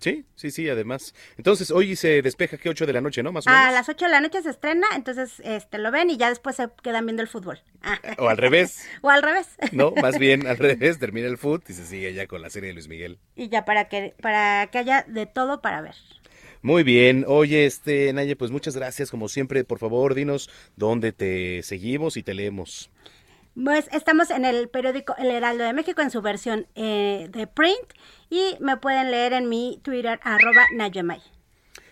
Sí, sí, sí, además. Entonces, hoy se despeja que 8 de la noche, ¿no? Más o menos. A las 8 de la noche se estrena, entonces este lo ven y ya después se quedan viendo el fútbol. Ah. O al revés. o al revés. No, más bien al revés, termina el fútbol y se sigue ya con la serie de Luis Miguel. Y ya para que para que haya de todo para ver. Muy bien. Oye, este, Naye, pues muchas gracias. Como siempre, por favor, dinos dónde te seguimos y te leemos. Pues estamos en el periódico El Heraldo de México en su versión eh, de print y me pueden leer en mi Twitter arroba Nayemay.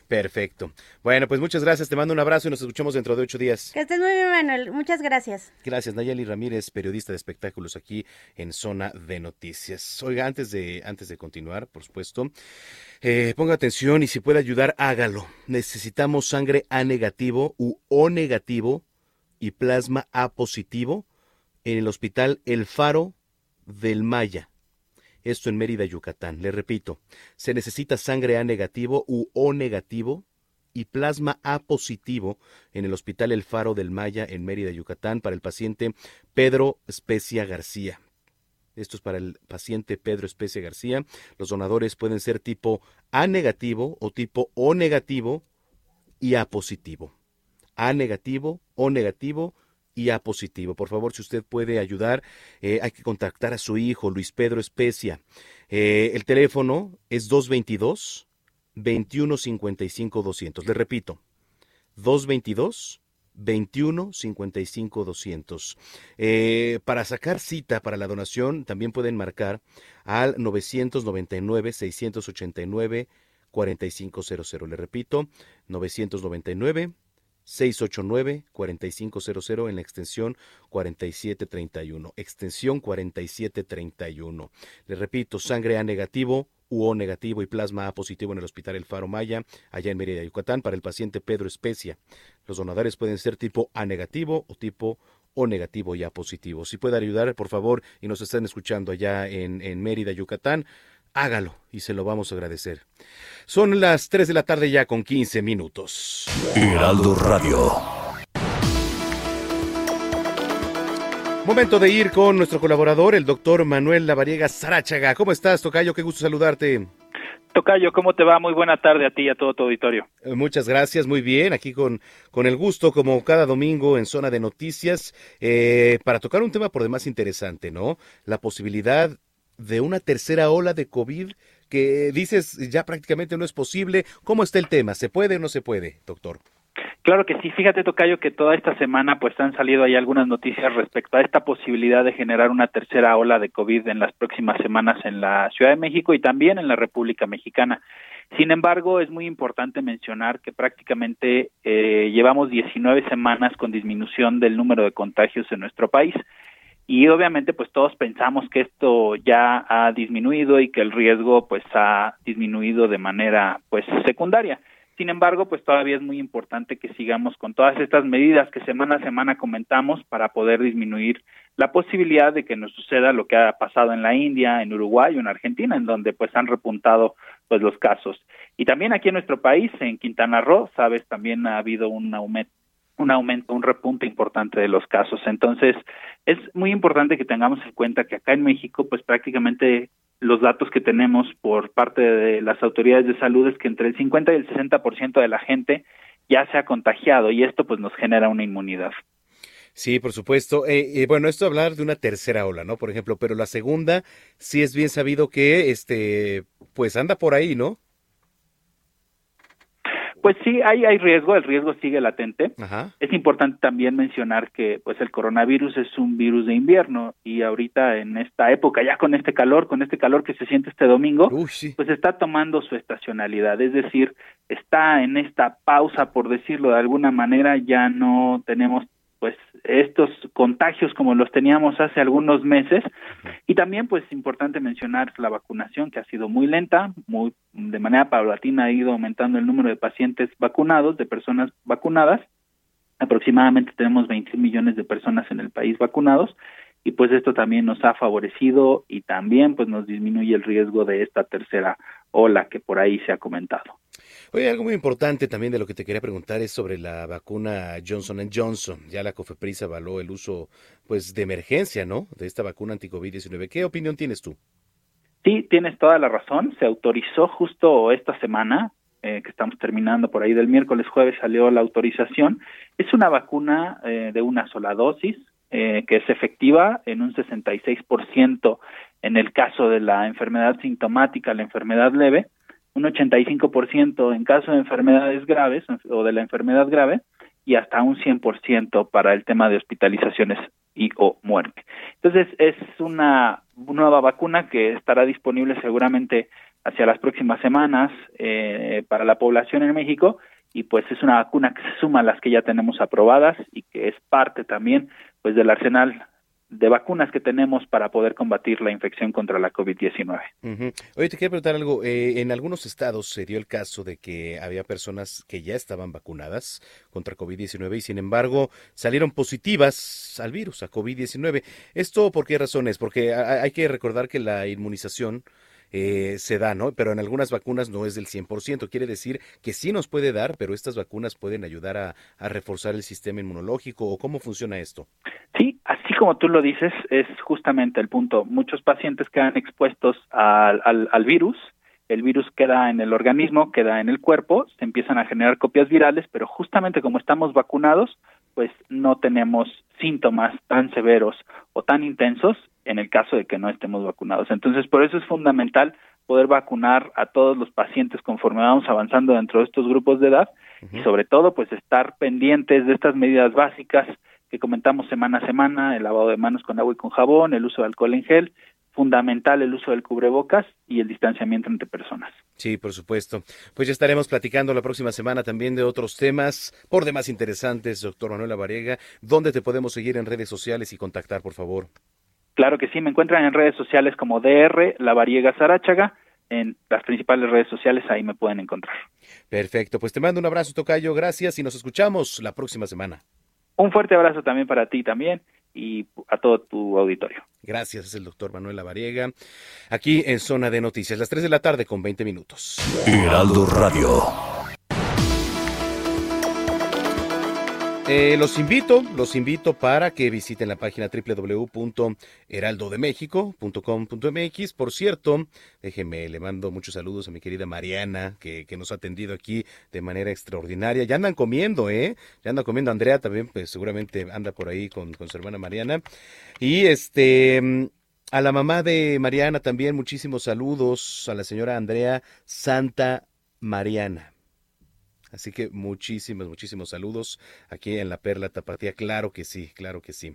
Perfecto. Bueno, pues muchas gracias. Te mando un abrazo y nos escuchamos dentro de ocho días. Que estés muy bien, Manuel. Muchas gracias. Gracias, Nayeli Ramírez, periodista de espectáculos aquí en Zona de Noticias. Oiga, antes de, antes de continuar, por supuesto, eh, ponga atención y si puede ayudar, hágalo. Necesitamos sangre A negativo u O negativo y plasma A positivo en el hospital El Faro del Maya. Esto en Mérida, Yucatán. Le repito, se necesita sangre A negativo u O negativo y plasma A positivo en el Hospital El Faro del Maya en Mérida, Yucatán, para el paciente Pedro Especia García. Esto es para el paciente Pedro Especia García. Los donadores pueden ser tipo A negativo o tipo O negativo y A positivo. A negativo, O negativo y A positivo. Por favor, si usted puede ayudar, eh, hay que contactar a su hijo, Luis Pedro Especia. Eh, el teléfono es 222 2155 200. Le repito, 222 21 55 200. Eh, para sacar cita para la donación, también pueden marcar al 999 689 4500. Le repito, 999 689-4500 en la extensión 4731. Extensión 4731. Le repito, sangre A negativo, UO negativo y plasma A positivo en el Hospital El Faro Maya, allá en Mérida, Yucatán, para el paciente Pedro Especia. Los donadores pueden ser tipo A negativo o tipo O negativo y A positivo. Si puede ayudar, por favor, y nos están escuchando allá en, en Mérida, Yucatán, hágalo y se lo vamos a agradecer. Son las 3 de la tarde ya con 15 minutos. Heraldo Radio. Momento de ir con nuestro colaborador, el doctor Manuel Lavariega Sarachaga. ¿Cómo estás, Tocayo? Qué gusto saludarte. Tocayo, ¿cómo te va? Muy buena tarde a ti y a todo tu auditorio. Eh, Muchas gracias, muy bien. Aquí con, con el gusto, como cada domingo en Zona de Noticias, eh, para tocar un tema por demás interesante, ¿no? La posibilidad de una tercera ola de COVID que dices ya prácticamente no es posible. ¿Cómo está el tema? ¿Se puede o no se puede, doctor? Claro que sí, fíjate Tocayo que toda esta semana pues han salido ahí algunas noticias respecto a esta posibilidad de generar una tercera ola de COVID en las próximas semanas en la Ciudad de México y también en la República Mexicana. Sin embargo, es muy importante mencionar que prácticamente eh, llevamos 19 semanas con disminución del número de contagios en nuestro país y obviamente pues todos pensamos que esto ya ha disminuido y que el riesgo pues ha disminuido de manera pues secundaria. Sin embargo, pues todavía es muy importante que sigamos con todas estas medidas que semana a semana comentamos para poder disminuir la posibilidad de que nos suceda lo que ha pasado en la India, en Uruguay o en Argentina, en donde pues han repuntado pues los casos. Y también aquí en nuestro país, en Quintana Roo, sabes, también ha habido un aumento un aumento, un repunte importante de los casos. Entonces, es muy importante que tengamos en cuenta que acá en México, pues prácticamente los datos que tenemos por parte de las autoridades de salud es que entre el 50 y el 60% de la gente ya se ha contagiado y esto pues nos genera una inmunidad. Sí, por supuesto. Eh, bueno, esto hablar de una tercera ola, ¿no? Por ejemplo, pero la segunda sí es bien sabido que, este, pues anda por ahí, ¿no? Pues sí, hay, hay riesgo, el riesgo sigue latente. Ajá. Es importante también mencionar que pues el coronavirus es un virus de invierno y ahorita en esta época, ya con este calor, con este calor que se siente este domingo, pues está tomando su estacionalidad, es decir, está en esta pausa, por decirlo de alguna manera, ya no tenemos pues estos contagios como los teníamos hace algunos meses y también pues importante mencionar la vacunación que ha sido muy lenta, muy de manera paulatina ha ido aumentando el número de pacientes vacunados, de personas vacunadas. Aproximadamente tenemos 20 millones de personas en el país vacunados y pues esto también nos ha favorecido y también pues nos disminuye el riesgo de esta tercera ola que por ahí se ha comentado. Oye, algo muy importante también de lo que te quería preguntar es sobre la vacuna Johnson Johnson. Ya la COFEPRIS avaló el uso pues de emergencia, ¿no? De esta vacuna anti-COVID-19. ¿Qué opinión tienes tú? Sí, tienes toda la razón. Se autorizó justo esta semana, eh, que estamos terminando por ahí del miércoles, jueves salió la autorización. Es una vacuna eh, de una sola dosis, eh, que es efectiva en un 66% en el caso de la enfermedad sintomática, la enfermedad leve, un 85% en caso de enfermedades graves o de la enfermedad grave y hasta un 100% para el tema de hospitalizaciones y o muerte. Entonces es una nueva vacuna que estará disponible seguramente hacia las próximas semanas eh, para la población en México y pues es una vacuna que se suma a las que ya tenemos aprobadas y que es parte también pues del arsenal de vacunas que tenemos para poder combatir la infección contra la COVID-19. Ujú. Oye, te quiero preguntar algo. Eh, en algunos estados se dio el caso de que había personas que ya estaban vacunadas contra COVID-19 y sin embargo salieron positivas al virus, a COVID-19. ¿Esto por qué razones? Porque ha- hay que recordar que la inmunización eh, se da, ¿no? Pero en algunas vacunas no es del 100%. Quiere decir que sí nos puede dar, pero estas vacunas pueden ayudar a, a reforzar el sistema inmunológico. ¿O cómo funciona esto? Sí, así como tú lo dices, es justamente el punto. Muchos pacientes quedan expuestos al, al, al virus, el virus queda en el organismo, queda en el cuerpo, se empiezan a generar copias virales, pero justamente como estamos vacunados, pues no tenemos síntomas tan severos o tan intensos en el caso de que no estemos vacunados. Entonces, por eso es fundamental poder vacunar a todos los pacientes conforme vamos avanzando dentro de estos grupos de edad y sobre todo pues estar pendientes de estas medidas básicas que comentamos semana a semana, el lavado de manos con agua y con jabón, el uso de alcohol en gel, fundamental el uso del cubrebocas y el distanciamiento entre personas. Sí, por supuesto. Pues ya estaremos platicando la próxima semana también de otros temas por demás interesantes, doctor Manuel Lavariega. ¿Dónde te podemos seguir en redes sociales y contactar, por favor? Claro que sí, me encuentran en redes sociales como DR Lavariega Sarachaga, en las principales redes sociales, ahí me pueden encontrar. Perfecto, pues te mando un abrazo, Tocayo, gracias y nos escuchamos la próxima semana. Un fuerte abrazo también para ti también y a todo tu auditorio. Gracias, es el doctor Manuel Lavariega, aquí en Zona de Noticias, las 3 de la tarde con 20 minutos. Heraldo Radio. Eh, los invito, los invito para que visiten la página www.heraldodemexico.com.mx. Por cierto, déjeme, le mando muchos saludos a mi querida Mariana, que, nos ha atendido aquí de manera extraordinaria. Ya andan comiendo, ¿eh? Ya andan comiendo. Andrea también, pues seguramente anda por ahí con, con su hermana Mariana. Y este... A la mamá de Mariana también muchísimos saludos, a la señora Andrea Santa Mariana. Así que muchísimos, muchísimos saludos aquí en la Perla Tapatía. Claro que sí, claro que sí.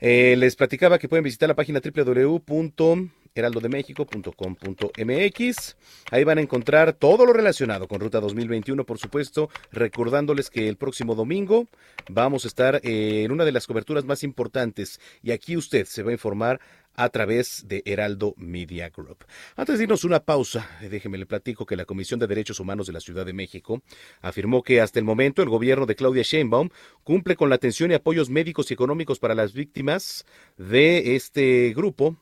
Eh, les platicaba que pueden visitar la página www.heraldodemexico.com.mx. Ahí van a encontrar todo lo relacionado con Ruta 2021, por supuesto, recordándoles que el próximo domingo vamos a estar en una de las coberturas más importantes y aquí usted se va a informar a través de Heraldo Media Group. Antes de irnos una pausa, déjeme le platico que la Comisión de Derechos Humanos de la Ciudad de México afirmó que hasta el momento el gobierno de Claudia Sheinbaum cumple con la atención y apoyos médicos y económicos para las víctimas de este grupo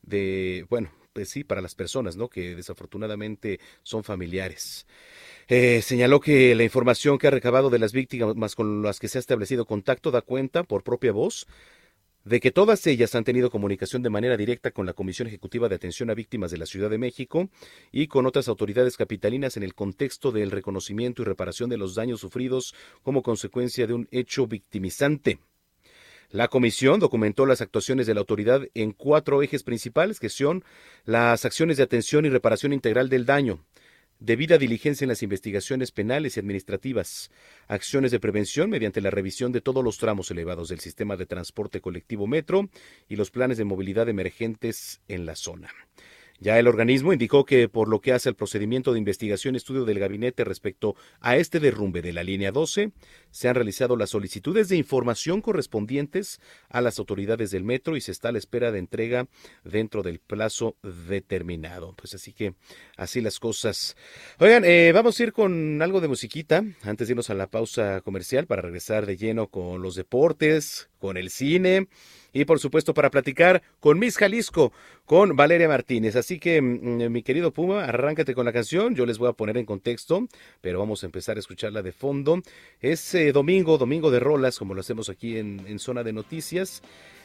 de, bueno, pues sí, para las personas, ¿no? Que desafortunadamente son familiares. Eh, señaló que la información que ha recabado de las víctimas con las que se ha establecido contacto da cuenta por propia voz de que todas ellas han tenido comunicación de manera directa con la Comisión Ejecutiva de Atención a Víctimas de la Ciudad de México y con otras autoridades capitalinas en el contexto del reconocimiento y reparación de los daños sufridos como consecuencia de un hecho victimizante. La comisión documentó las actuaciones de la autoridad en cuatro ejes principales, que son las acciones de atención y reparación integral del daño, debida diligencia en las investigaciones penales y administrativas, acciones de prevención mediante la revisión de todos los tramos elevados del sistema de transporte colectivo metro y los planes de movilidad emergentes en la zona. Ya el organismo indicó que por lo que hace al procedimiento de investigación y estudio del gabinete respecto a este derrumbe de la línea 12, se han realizado las solicitudes de información correspondientes a las autoridades del metro y se está a la espera de entrega dentro del plazo determinado. Pues así que así las cosas. Oigan, eh, vamos a ir con algo de musiquita antes de irnos a la pausa comercial para regresar de lleno con los deportes, con el cine y por supuesto para platicar con Miss Jalisco, con Valeria Martínez. Así que, mm, mi querido Puma, arráncate con la canción, yo les voy a poner en contexto, pero vamos a empezar a escucharla de fondo. Es eh, domingo, domingo de rolas, como lo hacemos aquí en, Zona de Noticias.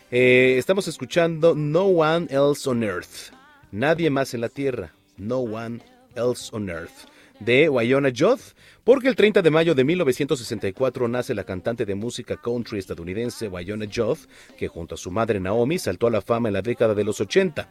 Eh, estamos escuchando No One Else on Earth, Nadie más en la Tierra, No One Else on Earth de Wyona Judd, porque el 30 de mayo de 1964 nace la cantante de música country estadounidense Wyona Judd, que junto a su madre Naomi saltó a la fama en la década de los 80.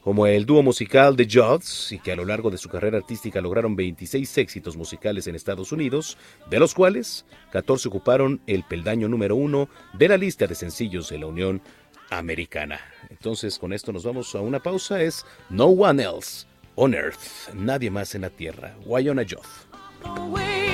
Como el dúo musical The Judds, y que a lo largo de su carrera artística lograron 26 éxitos musicales en Estados Unidos, de los cuales 14 ocuparon el peldaño número uno de la lista de sencillos de la Unión Americana. Entonces, con esto nos vamos a una pausa. Es No One Else on Earth, nadie más en la Tierra. Wyona Judd. away.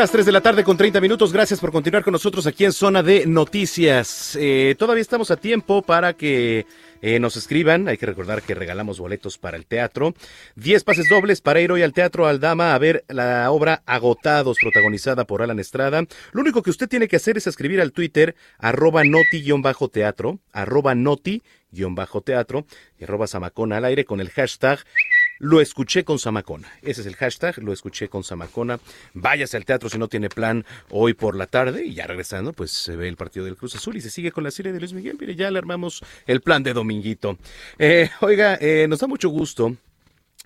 Las 3 de la tarde con 30 minutos. Gracias por continuar con nosotros aquí en Zona de Noticias. Eh, todavía estamos a tiempo para que eh, nos escriban. Hay que recordar que regalamos boletos para el teatro. 10 pases dobles para ir hoy al Teatro Aldama a ver la obra Agotados, protagonizada por Alan Estrada. Lo único que usted tiene que hacer es escribir al Twitter arroba noti-teatro, arroba noti-teatro y arroba al aire con el hashtag lo escuché con Samacona. Ese es el hashtag, lo escuché con Samacona. Váyase al teatro si no tiene plan hoy por la tarde y ya regresando, pues se ve el partido del Cruz Azul y se sigue con la serie de Luis Miguel. Mire, ya le armamos el plan de Dominguito. Eh, oiga, eh, nos da mucho gusto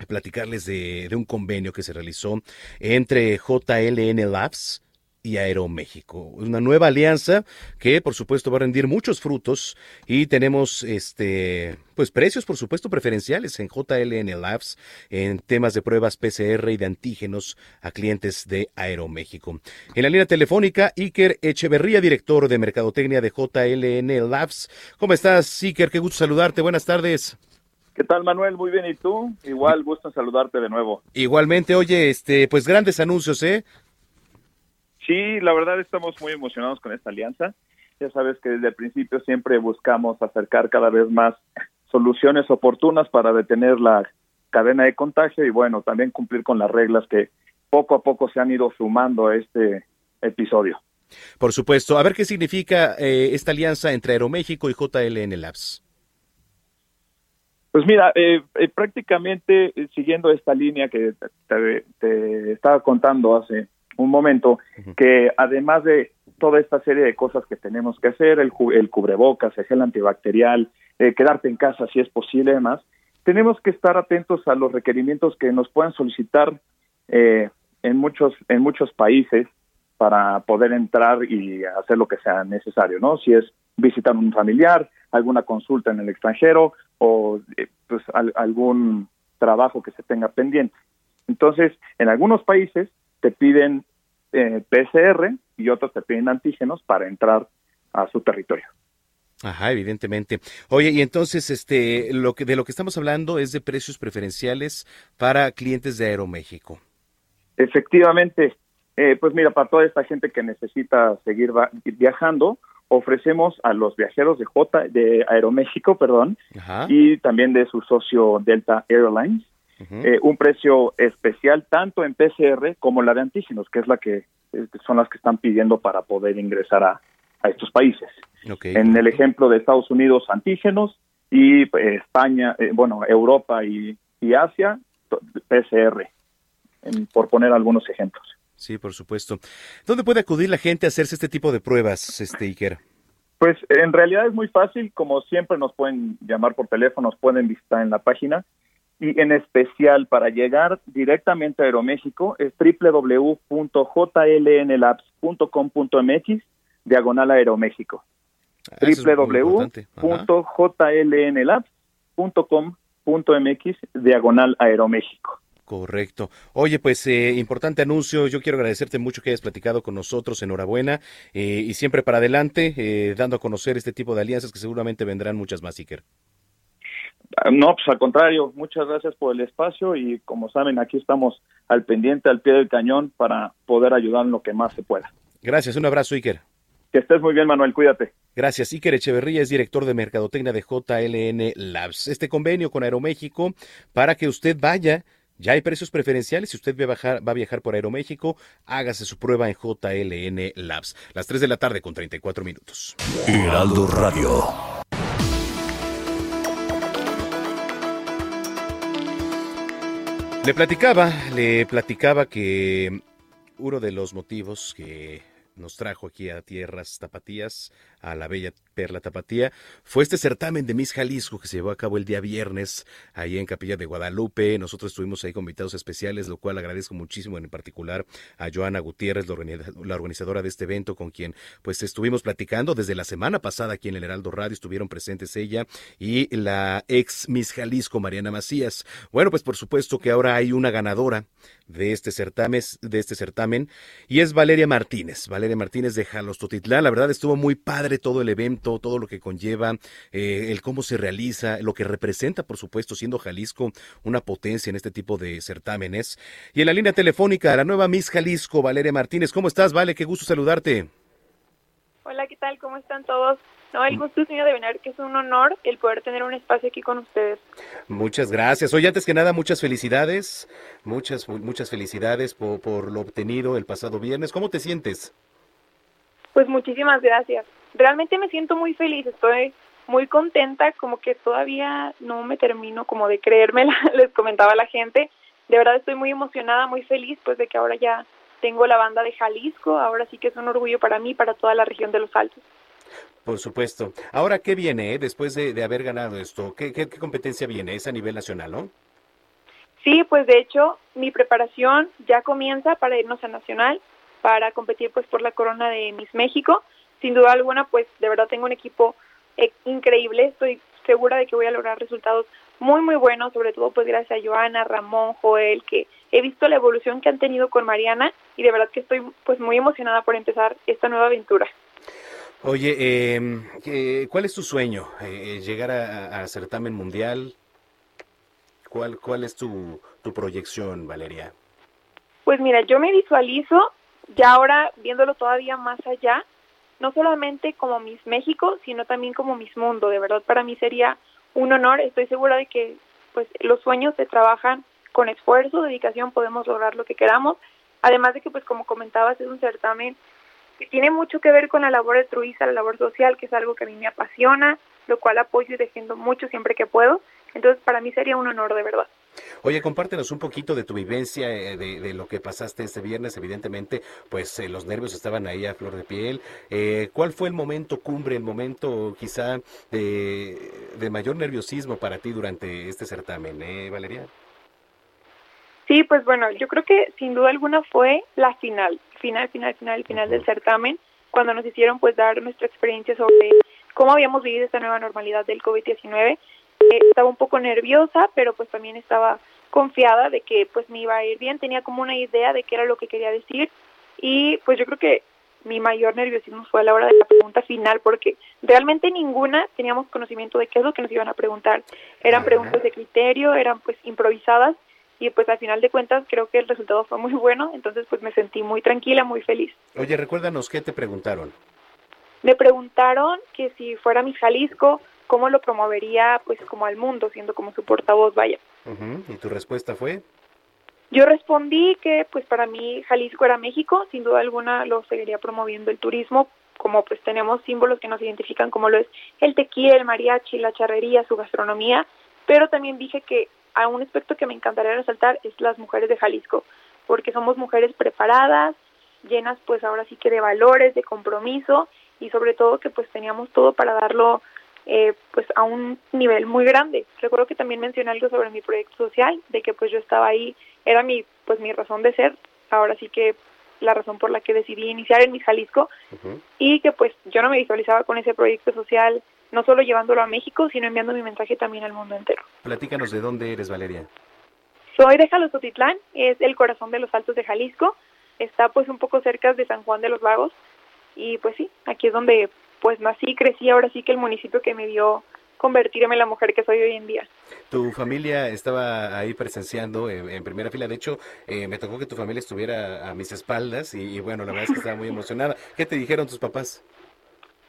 platicarles de, de un convenio que se realizó entre JLN Labs y Aeroméxico. Una nueva alianza que por supuesto va a rendir muchos frutos y tenemos este pues precios por supuesto preferenciales en JLN Labs en temas de pruebas PCR y de antígenos a clientes de Aeroméxico. En la línea telefónica Iker Echeverría, director de mercadotecnia de JLN Labs. ¿Cómo estás, Iker? Qué gusto saludarte. Buenas tardes. ¿Qué tal, Manuel? Muy bien, ¿y tú? Igual, gusto en saludarte de nuevo. Igualmente, oye, este, pues grandes anuncios, ¿eh? Sí, la verdad estamos muy emocionados con esta alianza. Ya sabes que desde el principio siempre buscamos acercar cada vez más soluciones oportunas para detener la cadena de contagio y bueno, también cumplir con las reglas que poco a poco se han ido sumando a este episodio. Por supuesto. A ver qué significa eh, esta alianza entre Aeroméxico y JLN Labs. Pues mira, eh, eh, prácticamente eh, siguiendo esta línea que te, te estaba contando hace un momento, que además de toda esta serie de cosas que tenemos que hacer, el, el cubrebocas, el gel antibacterial, eh, quedarte en casa si es posible, además, tenemos que estar atentos a los requerimientos que nos puedan solicitar eh, en muchos en muchos países para poder entrar y hacer lo que sea necesario, ¿no? Si es visitar un familiar, alguna consulta en el extranjero o eh, pues al- algún trabajo que se tenga pendiente. Entonces, en algunos países te piden eh, PCR y otros te piden antígenos para entrar a su territorio. Ajá, evidentemente. Oye, y entonces, este, lo que de lo que estamos hablando es de precios preferenciales para clientes de Aeroméxico. Efectivamente, eh, pues mira, para toda esta gente que necesita seguir viajando, ofrecemos a los viajeros de J de Aeroméxico, perdón, Ajá. y también de su socio Delta Airlines, eh, un precio especial tanto en PCR como la de antígenos, que es la que eh, son las que están pidiendo para poder ingresar a, a estos países. En el ejemplo de Estados Unidos, antígenos y eh, España, eh, bueno, Europa y, y Asia, PCR, en- por poner algunos ejemplos. Sí, por supuesto. ¿Dónde puede acudir la gente a hacerse este tipo de pruebas, este Iker? Pues en realidad es muy fácil, como siempre nos pueden llamar por teléfono, nos pueden visitar en la página y en especial para llegar directamente a Aeroméxico es www.jlnlabs.com.mx diagonal Aeroméxico. Ah, www.jlnlabs.com.mx diagonal Aeroméxico. Correcto. Oye, pues eh, importante anuncio. Yo quiero agradecerte mucho que hayas platicado con nosotros. Enhorabuena. eh, y siempre para adelante, eh, dando a conocer este tipo de alianzas que seguramente vendrán muchas más, Iker. No, pues al contrario, muchas gracias por el espacio y como saben, aquí estamos al pendiente, al pie del cañón para poder ayudar en lo que más se pueda. Gracias. Un abrazo, Iker. Que estés muy bien, Manuel, cuídate. Gracias. Iker Echeverría es director de Mercadotecnia de JLN Labs. Este convenio con Aeroméxico para que usted vaya. Ya hay precios preferenciales. Si usted va a, bajar- va a viajar por Aeroméxico, hágase su prueba en JLN Labs. Las 3 de la tarde con 34 minutos. Heraldo Radio. Le platicaba, le platicaba que uno de los motivos que nos trajo aquí a tierras tapatías, a la bella Perla Tapatía, fue este certamen de Miss Jalisco que se llevó a cabo el día viernes ahí en Capilla de Guadalupe. Nosotros estuvimos ahí con invitados especiales, lo cual agradezco muchísimo en particular a Joana Gutiérrez, la organizadora de este evento, con quien pues estuvimos platicando desde la semana pasada aquí en el Heraldo Radio, estuvieron presentes ella y la ex Miss Jalisco, Mariana Macías. Bueno, pues por supuesto que ahora hay una ganadora de este certamen, de este certamen y es Valeria Martínez. Valeria Martínez de Jalostotitlán. La verdad estuvo muy padre todo el evento, todo lo que conlleva, eh, el cómo se realiza, lo que representa, por supuesto, siendo Jalisco una potencia en este tipo de certámenes. Y en la línea telefónica, la nueva Miss Jalisco, Valeria Martínez. ¿Cómo estás, Vale? Qué gusto saludarte. Hola, ¿qué tal? ¿Cómo están todos? No, el gusto es mío de venir, que es un honor el poder tener un espacio aquí con ustedes. Muchas gracias. Oye, antes que nada, muchas felicidades, muchas, muchas felicidades por, por lo obtenido el pasado viernes. ¿Cómo te sientes? Pues muchísimas gracias. Realmente me siento muy feliz, estoy muy contenta, como que todavía no me termino como de creérmela, les comentaba a la gente. De verdad estoy muy emocionada, muy feliz, pues de que ahora ya tengo la banda de Jalisco, ahora sí que es un orgullo para mí, para toda la región de los Altos. Por supuesto. Ahora, ¿qué viene eh? después de, haber ganado esto? ¿Qué, ¿Qué, competencia viene? Es a nivel nacional, ¿no? Sí, pues de hecho, mi preparación ya comienza para irnos a Nacional, para competir pues por la corona de Miss México. Sin duda alguna, pues de verdad tengo un equipo eh, increíble, estoy segura de que voy a lograr resultados muy muy buenos, sobre todo pues gracias a Joana, Ramón, Joel, que he visto la evolución que han tenido con Mariana y de verdad que estoy pues muy emocionada por empezar esta nueva aventura. Oye, eh, ¿cuál es tu sueño? Eh, ¿Llegar a, certamen mundial? ¿Cuál, cuál es tu, tu proyección, Valeria? Pues mira, yo me visualizo ya ahora viéndolo todavía más allá, no solamente como Miss México, sino también como Miss Mundo. De verdad, para mí sería un honor. Estoy segura de que pues los sueños se trabajan con esfuerzo, dedicación, podemos lograr lo que queramos. Además de que, pues como comentabas, es un certamen que tiene mucho que ver con la labor altruista, la labor social, que es algo que a mí me apasiona, lo cual apoyo y defiendo mucho siempre que puedo. Entonces, para mí sería un honor de verdad. Oye, compártenos un poquito de tu vivencia, eh, de, lo que pasaste este viernes. Evidentemente, pues eh, los nervios estaban ahí a flor de piel. Eh, ¿Cuál fue el momento cumbre, el momento quizá de, de mayor nerviosismo para ti durante este certamen, eh, Valeria? Sí, pues bueno, yo creo que sin duda alguna fue la final, final, final, final, final del certamen, cuando nos hicieron pues dar nuestra experiencia sobre cómo habíamos vivido esta nueva normalidad del COVID-19 estaba un poco nerviosa, pero pues también estaba confiada de que pues me iba a ir bien, tenía como una idea de qué era lo que quería decir y pues yo creo que mi mayor nerviosismo fue a la hora de la pregunta final porque realmente ninguna teníamos conocimiento de qué es lo que nos iban a preguntar. Eran preguntas de criterio, eran pues improvisadas y pues al final de cuentas creo que el resultado fue muy bueno, entonces pues me sentí muy tranquila, muy feliz. Oye, recuérdanos qué te preguntaron. Me preguntaron que si fuera mi Jalisco, cómo lo promovería pues como al mundo, siendo como su portavoz, vaya. ¿Y tu respuesta fue? Yo respondí que pues para mí Jalisco era México, sin duda alguna lo seguiría promoviendo el turismo, como pues tenemos símbolos que nos identifican como lo es el tequila, el mariachi, la charrería, su gastronomía, pero también dije que a un aspecto que me encantaría resaltar es las mujeres de Jalisco, porque somos mujeres preparadas, llenas pues ahora sí que de valores, de compromiso y sobre todo que pues teníamos todo para darlo eh, pues a un nivel muy grande. Recuerdo que también mencioné algo sobre mi proyecto social, de que pues yo estaba ahí, era mi pues mi razón de ser, ahora sí que la razón por la que decidí iniciar en mi Jalisco y que pues yo no me visualizaba con ese proyecto social, no solo llevándolo a México, sino enviando mi mensaje también al mundo entero. Platícanos de dónde eres, Valeria. Soy de Jalostotitlán, es el corazón de los Altos de Jalisco, está pues un poco cerca de San Juan de los Lagos y pues sí, aquí es donde pues nací, crecí, ahora sí que el municipio que me dio convertirme en la mujer que soy hoy en día. Tu familia estaba ahí presenciando en, primera fila. De hecho, eh, me tocó que tu familia estuviera a mis espaldas y, bueno, la verdad es que estaba muy emocionada. ¿Qué te dijeron tus papás?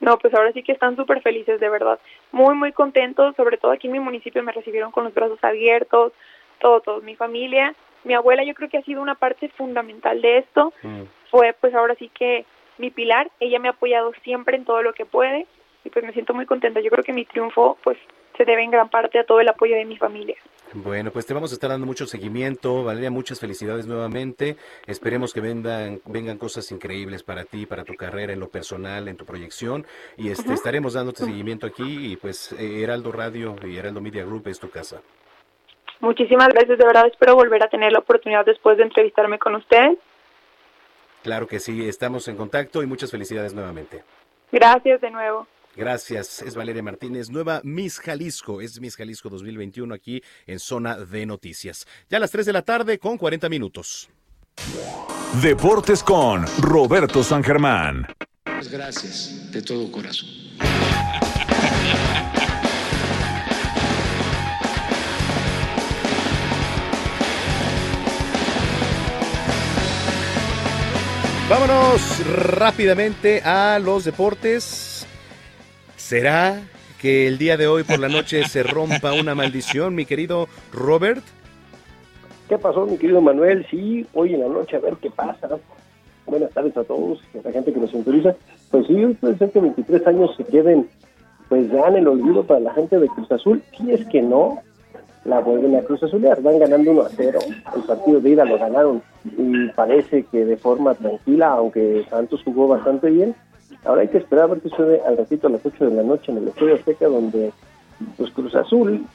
No, pues ahora sí que están súper felices, de verdad. Muy, muy contentos. Sobre todo aquí en mi municipio me recibieron con los brazos abiertos, todo, todo. Mi familia, mi abuela yo creo que ha sido una parte fundamental de esto. Mm. Fue pues ahora sí que mi pilar, ella me ha apoyado siempre en todo lo que puede y pues me siento muy contenta. Yo creo que mi triunfo pues se debe en gran parte a todo el apoyo de mi familia. Bueno, pues te vamos a estar dando mucho seguimiento. Valeria, muchas felicidades nuevamente. Esperemos que vengan, vengan cosas increíbles para ti, para tu carrera, en lo personal, en tu proyección. Y este, estaremos dándote seguimiento aquí. Y pues Heraldo Radio y Heraldo Media Group es tu casa. Muchísimas gracias, de verdad espero volver a tener la oportunidad después de entrevistarme con usted. Claro que sí, estamos en contacto y muchas felicidades nuevamente. Gracias de nuevo. Gracias, es Valeria Martínez, nueva Miss Jalisco, es Miss Jalisco 2021 aquí en Zona de Noticias. Ya a las 3 de la tarde con 40 minutos. Deportes con Roberto San Germán. Gracias de todo corazón. Vámonos rápidamente a los deportes. ¿Será que el día de hoy por la noche se rompa una maldición, mi querido Robert? ¿Qué pasó, mi querido Manuel? Sí, hoy en la noche a ver qué pasa. Buenas tardes a todos, a la gente que nos sintoniza. Pues sí, puede ser que 23 años se queden, pues ya en el olvido para la gente de Cruz Azul. Si es que no, la vuelven a Cruz Azulear. Van ganando 1 a 0. El partido de ida lo ganaron y parece que de forma tranquila, aunque Santos jugó bastante bien. Ahora hay que esperar a ver qué sucede al ratito a las 8 de la noche en el Estadio Azteca, donde pues Cruz Azul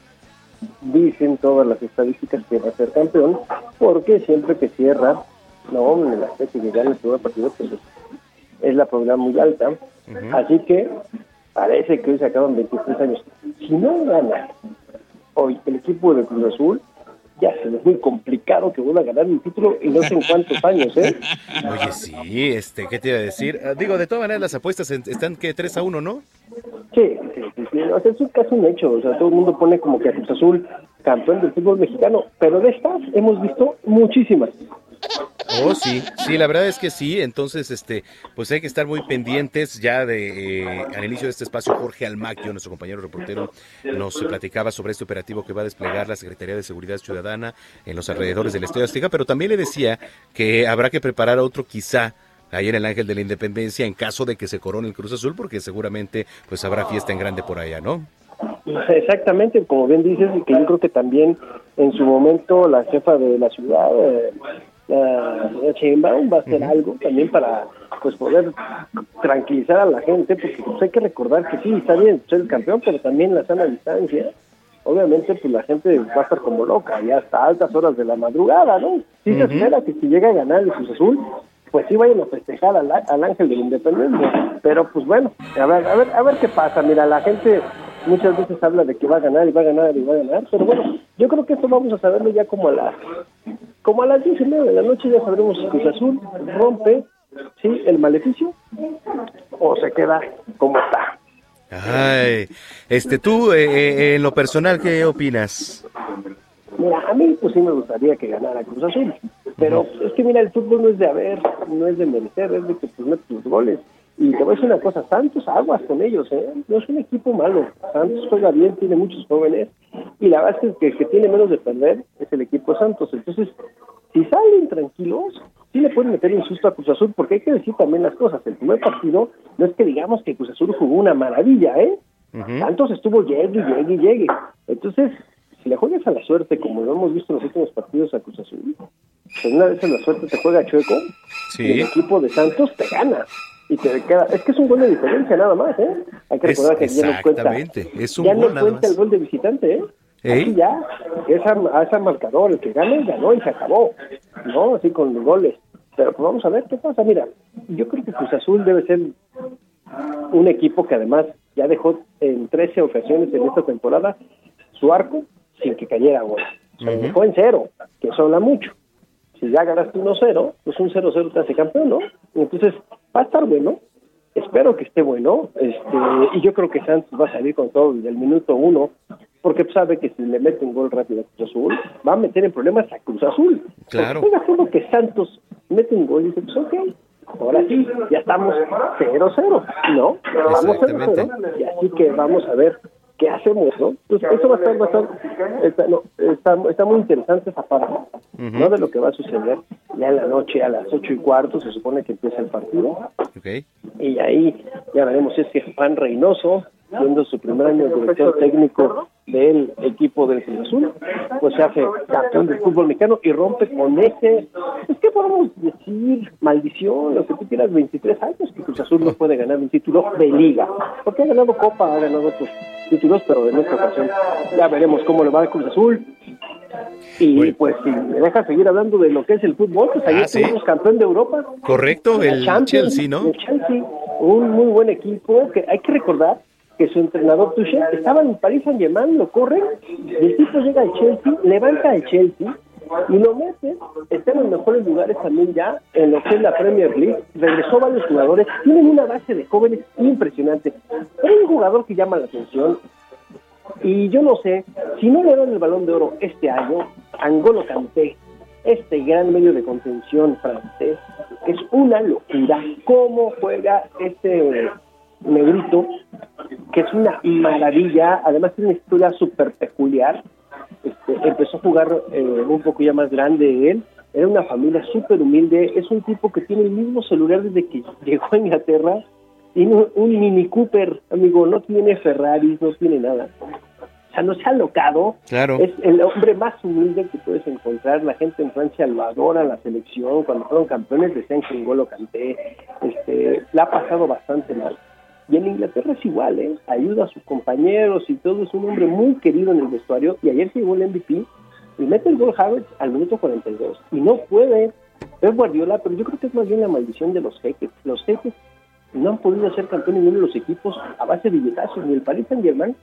dicen todas las estadísticas que va a ser campeón, porque siempre que cierra, no, en el Azteca que gana el primer partido, pues es la probabilidad muy alta. Así que parece que hoy se acaban 23 años. Si no gana hoy el equipo de Cruz Azul, ya se ve muy complicado que vuelva a ganar un título y no sé en cuántos años, ¿eh? Oye, sí, este, ¿qué te iba a decir? Ah, digo, de todas maneras las apuestas están que 3 a 1, ¿no? Sí, sí, sí, sí. O sea, es casi un hecho. O sea, todo el mundo pone como que a Cruz Azul campeón del fútbol mexicano, pero de estas hemos visto muchísimas. Oh, sí, sí, la verdad es que sí, entonces, este, pues hay que estar muy pendientes. Ya de, eh, al inicio de este espacio, Jorge Almaquio, nuestro compañero reportero, nos platicaba sobre este operativo que va a desplegar la Secretaría de Seguridad Ciudadana en los alrededores del Estadio Azteca, pero también le decía que habrá que preparar otro quizá ahí en el Ángel de la Independencia en caso de que se corone el Cruz Azul, porque seguramente pues habrá fiesta en grande por allá, ¿no? Exactamente, como bien dices, y que yo creo que también en su momento la jefa de la ciudad, eh, la señora Sheinbaum, va a hacer algo también para pues poder tranquilizar a la gente, porque pues, hay que recordar que sí, está bien ser el campeón, pero también la sana distancia. Obviamente, pues la gente va a estar como loca, ya hasta altas horas de la madrugada, ¿no? Sí se espera que si llega a ganar el Cruz Azul, pues sí vayan a festejar al, al Ángel de la Independencia. Pero pues bueno, a ver, a ver, a ver qué pasa. Mira, la gente muchas veces habla de que va a ganar y va a ganar y va a ganar, pero bueno, yo creo que esto vamos a saberlo ya como a las como a las 10 y media de la noche ya sabremos si Cruz Azul rompe sí el maleficio o se queda como está. Ay, este, tú, eh, eh, en lo personal, ¿qué opinas? Mira, a mí pues sí me gustaría que ganara Cruz Azul, pero es que mira, el fútbol no es de haber, no es de merecer, es de que pues metes los goles. Y te voy a decir una cosa, Santos aguas con ellos, ¿eh? No es un equipo malo, Santos juega bien, tiene muchos jóvenes, y la verdad es que el que tiene menos de perder es el equipo Santos. Entonces, si salen tranquilos, sí le pueden meter un susto a Cruz Azul, porque hay que decir también las cosas. El primer partido no es que digamos que Cruz Azul jugó una maravilla, ¿eh? Santos estuvo llegue, llegue, llegue. Entonces, si le juegas a la suerte, como lo hemos visto en los últimos partidos a Cruz Azul, pues una vez en la suerte te juega chueco, Sí. y el equipo de Santos te gana. Y te queda, es que es un gol de diferencia nada más, ¿eh? Hay que recordar que ya no cuenta, exactamente, es un ya gol no cuenta el gol de visitante, ¿eh? ¿Eh? Aquí ya, es a, ese marcador, el que gane, ganó y se acabó, ¿no? Así con los goles. Pero pues vamos a ver qué pasa. Mira, yo creo que Cruz Azul debe ser un equipo que además ya dejó en 13 ocasiones en esta temporada su arco sin que cayera gol. Sea, lo dejó en cero, que eso habla mucho. Si ya ganaste 1-0, pues un 0-0 te hace campeón, ¿no? Entonces, va a estar bueno. Espero que esté bueno. Este, y yo creo que Santos va a salir con todo desde el minuto uno, porque sabe que si le mete un gol rápido a Cruz Azul, va a meter en problemas a Cruz Azul. Claro. Porque estoy de acuerdo que Santos mete un gol y dice, pues ok, ahora sí, ya estamos 0-0, ¿no? Vamos 0-0, y así que vamos a ver qué hacemos, ¿no? Entonces, eso va a estar, va a estar- está, no, está, está muy interesante esa parte, ¿no? De lo que va a suceder ya en la noche a las ocho y cuarto, se supone que empieza el partido, Ok. y ahí ya veremos si es que Juan Reynoso, siendo su primer año de director técnico, del equipo del Cruz Azul, pues se hace campeón del fútbol mexicano y rompe con ese, pues qué podemos decir, maldición, lo que tú quieras, 23 años que Cruz Azul no puede ganar un título de liga, porque ha ganado Copa, ha ganado otros títulos, pero en esta ocasión ya veremos cómo le va al Cruz Azul. Y pues si me deja seguir hablando de lo que es el fútbol, pues ayer Ah, campeón de Europa. Correcto, el Chelsea, ¿no? el Chelsea, un muy buen equipo que hay que recordar que su entrenador Tuchel estaba en París Saint Germain, lo corre, y el tipo llega al Chelsea, levanta al Chelsea y lo mete, está en los mejores lugares también ya en lo que es la Premier League, regresó varios jugadores, tienen una base de jóvenes impresionante. Es un jugador que llama la atención, y yo no sé, si no le dan el balón de oro este año, Angolo Kanté, este gran medio de contención francés, es una locura. ¿Cómo juega este negrito? Que es una maravilla. Además, tiene una historia súper peculiar. Este, empezó a jugar eh, un poco ya más grande él. Era una familia súper humilde. Es un tipo que tiene el mismo celular desde que llegó a Inglaterra. Tiene un, un Mini Cooper, amigo. No tiene Ferraris, no tiene nada. O sea, no se ha locado. Claro. Es el hombre más humilde que puedes encontrar. La gente en Francia lo adora, la selección. Cuando fueron campeones decían que N'Golo Kanté. Este, la ha pasado bastante mal. Y en Inglaterra es igual, ¿eh? Ayuda a sus compañeros y todo. Es un hombre muy querido en el vestuario. Y ayer se llevó el MVP y mete el gol Havertz al minuto 42. Y no puede. Es Guardiola, pero yo creo que es más bien la maldición de los jeques. Los jeques no han podido ser campeones ninguno de los equipos a base de billetazos. Ni el Paris Saint-Germain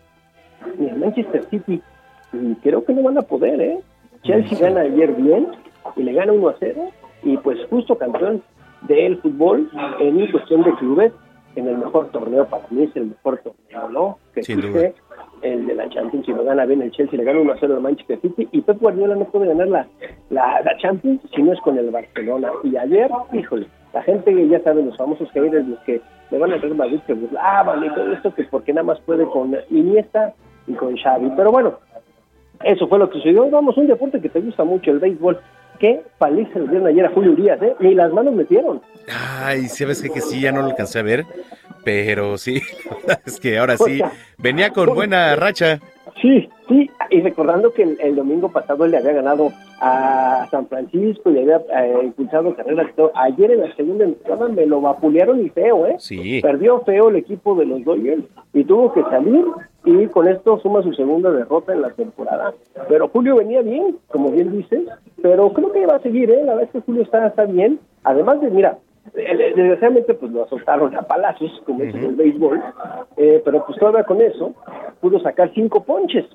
ni el Manchester City. Y creo que no van a poder, ¿eh? Chelsea gana ayer bien y le gana 1 a 0 y pues justo campeón del fútbol en cuestión de clubes en el mejor torneo para mí es el mejor torneo, ¿no? Que Sin existe, el de la Champions y lo gana bien el Chelsea, le gana 1 a 0 al Manchester City y Pep Guardiola no puede ganar la, la, la Champions si no es con el Barcelona. Y ayer, híjole, la gente ya sabe, los famosos haters, los que le van a Real Madrid que burlaban y todo esto, que porque nada más puede con Iniesta y con Xavi. Pero bueno, eso fue lo que sucedió. Vamos, un deporte que te gusta mucho, el béisbol. Qué paliza le dieron ayer a Julio Urias, ¿eh? Ni las manos metieron. Ay, sabes que, que sí, ya no lo alcancé a ver, pero sí, la verdad es que ahora sí, venía con buena racha. Sí, sí, y recordando que el, el domingo pasado él le había ganado a San Francisco y le había eh, impulsado carreras. Ayer en la segunda entrada me lo vapulearon y feo, ¿eh? Sí. Perdió feo el equipo de los Dodgers y tuvo que salir y con esto suma su segunda derrota en la temporada. Pero Julio venía bien, como bien dices, pero creo que va a seguir, ¿eh? La verdad es que Julio está, está bien. Además de, mira, desgraciadamente pues lo azotaron a palazos, como es en el béisbol, eh, pero pues todavía con eso pudo sacar cinco ponches.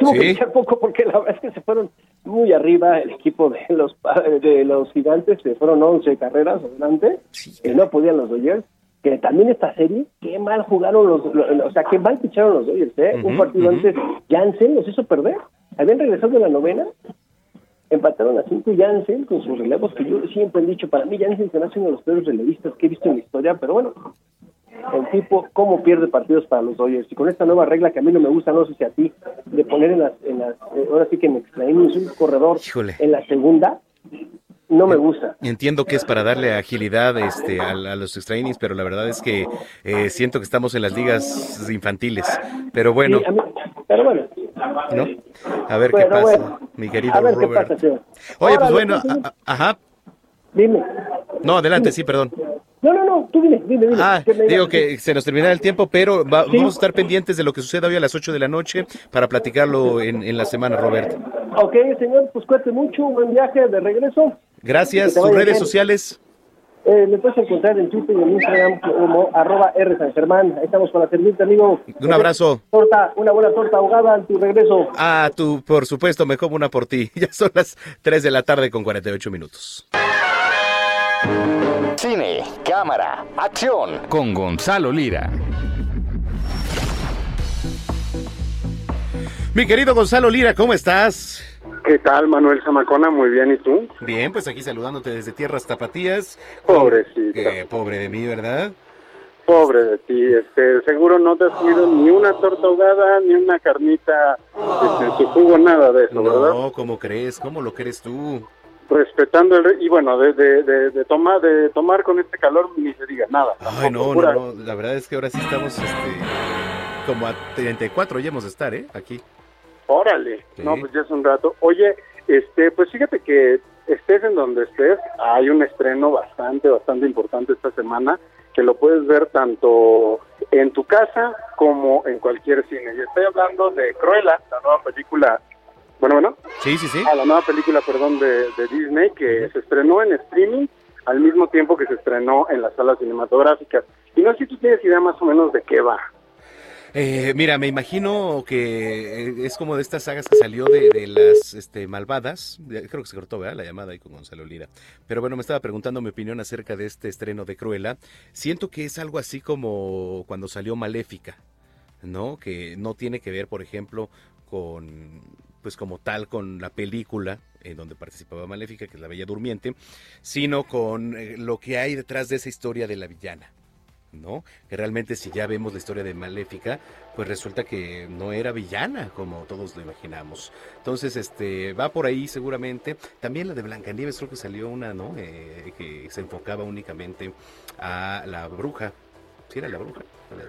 Tuvo que Sí. echar poco porque la verdad es que se fueron muy arriba el equipo de los de los gigantes, se fueron 11 carreras adelante, y no podían los Dodgers. Que también esta serie, qué mal jugaron los, lo- o sea, qué mal picharon los Dodgers, ¿eh? Un partido antes, Jansen los hizo perder. Habían regresado de la novena, empataron a cinco y Jansen con sus relevos, que yo siempre he dicho, para mí Jansen se me hace uno de los peores relevistas que he visto en la historia, pero bueno, el tipo cómo pierde partidos para los Dodgers y con esta nueva regla que a mí no me gusta, no sé si a ti, de poner en las, en las eh, ahora sí que en extra innings un corredor Híjole. en la segunda, no me gusta. Entiendo que es para darle agilidad este, a, a los extra innings, pero la verdad es que eh, siento que estamos en las ligas infantiles. Pero bueno, Sí, a mí- pero bueno, ¿no? A ver qué pasa, bueno. mi querido a ver qué Robert. pasa, señor. Oye, Ahora, pues bueno, a- a- ajá. dime. No, adelante, sí, perdón. No, no, no, tú dime, dime, dime. Ah, ¿Qué me ibas digo que se nos termina el tiempo, pero va- vamos a estar pendientes de lo que suceda hoy a las 8 de la noche para platicarlo en, en la semana, Robert. Ok, señor, pues cuídate mucho, buen viaje de regreso. Gracias. Sus redes bien. sociales. Eh, me puedes encontrar en Twitter y en Instagram como arroba R San Germán. Ahí estamos para servirte, amigo. Un abrazo. Torta, una buena torta ahogada en tu regreso. Ah, tú, por supuesto, me como una por ti. Ya son las 3 de la tarde con 48 minutos. Cine, cámara, acción. Con Gonzalo Lira. Mi querido Gonzalo Lira, ¿cómo estás? ¿Qué tal, Manuel Zamacona? Muy bien, ¿y tú? Bien, pues aquí saludándote desde Tierras Tapatías. Pobrecito. Eh, pobre de mí, ¿verdad? Pobre de ti, este, seguro no te has comido ni una torta ahogada, ni una carnita, este, su jugo, nada de eso, ¿verdad? No, ¿cómo crees? ¿Cómo lo crees tú? Respetando el... Y bueno, de, de, de, de tomar, de tomar con este calor ni se diga nada. Ay, no, no, no, la verdad es que ahora sí estamos, este, como a 34 ya hemos de estar, ¿eh? Aquí. Órale, Sí. no, pues ya es un rato. Oye, este, pues fíjate que estés en donde estés, hay un estreno bastante, bastante importante esta semana, que lo puedes ver tanto en tu casa como en cualquier cine. Y estoy hablando de Cruella, la nueva película, bueno, bueno, Sí, sí, sí. ah, la nueva película, perdón, de, de Disney, que se estrenó en streaming al mismo tiempo que se estrenó en las salas cinematográficas. Y no sé si tú tienes idea más o menos de qué va. Eh, mira, me imagino que eh, es como de estas sagas que salió de, las este, malvadas. Creo que se cortó, ¿verdad? La llamada ahí con Gonzalo Lira. Pero bueno, me estaba preguntando mi opinión acerca de este estreno de Cruella. Siento que es algo así como cuando salió Maléfica, ¿no? Que no tiene que ver, por ejemplo, con, pues como tal, con la película en donde participaba Maléfica, que es La Bella Durmiente, sino con eh, lo que hay detrás de esa historia de la villana. ¿No? Que realmente si ya vemos la historia de Maléfica, pues resulta que no era villana como todos lo imaginamos. Entonces, este, va por ahí seguramente. También la de Blancanieves creo que salió una, ¿no? Eh, que se enfocaba únicamente a la bruja. ¿Sí era la bruja?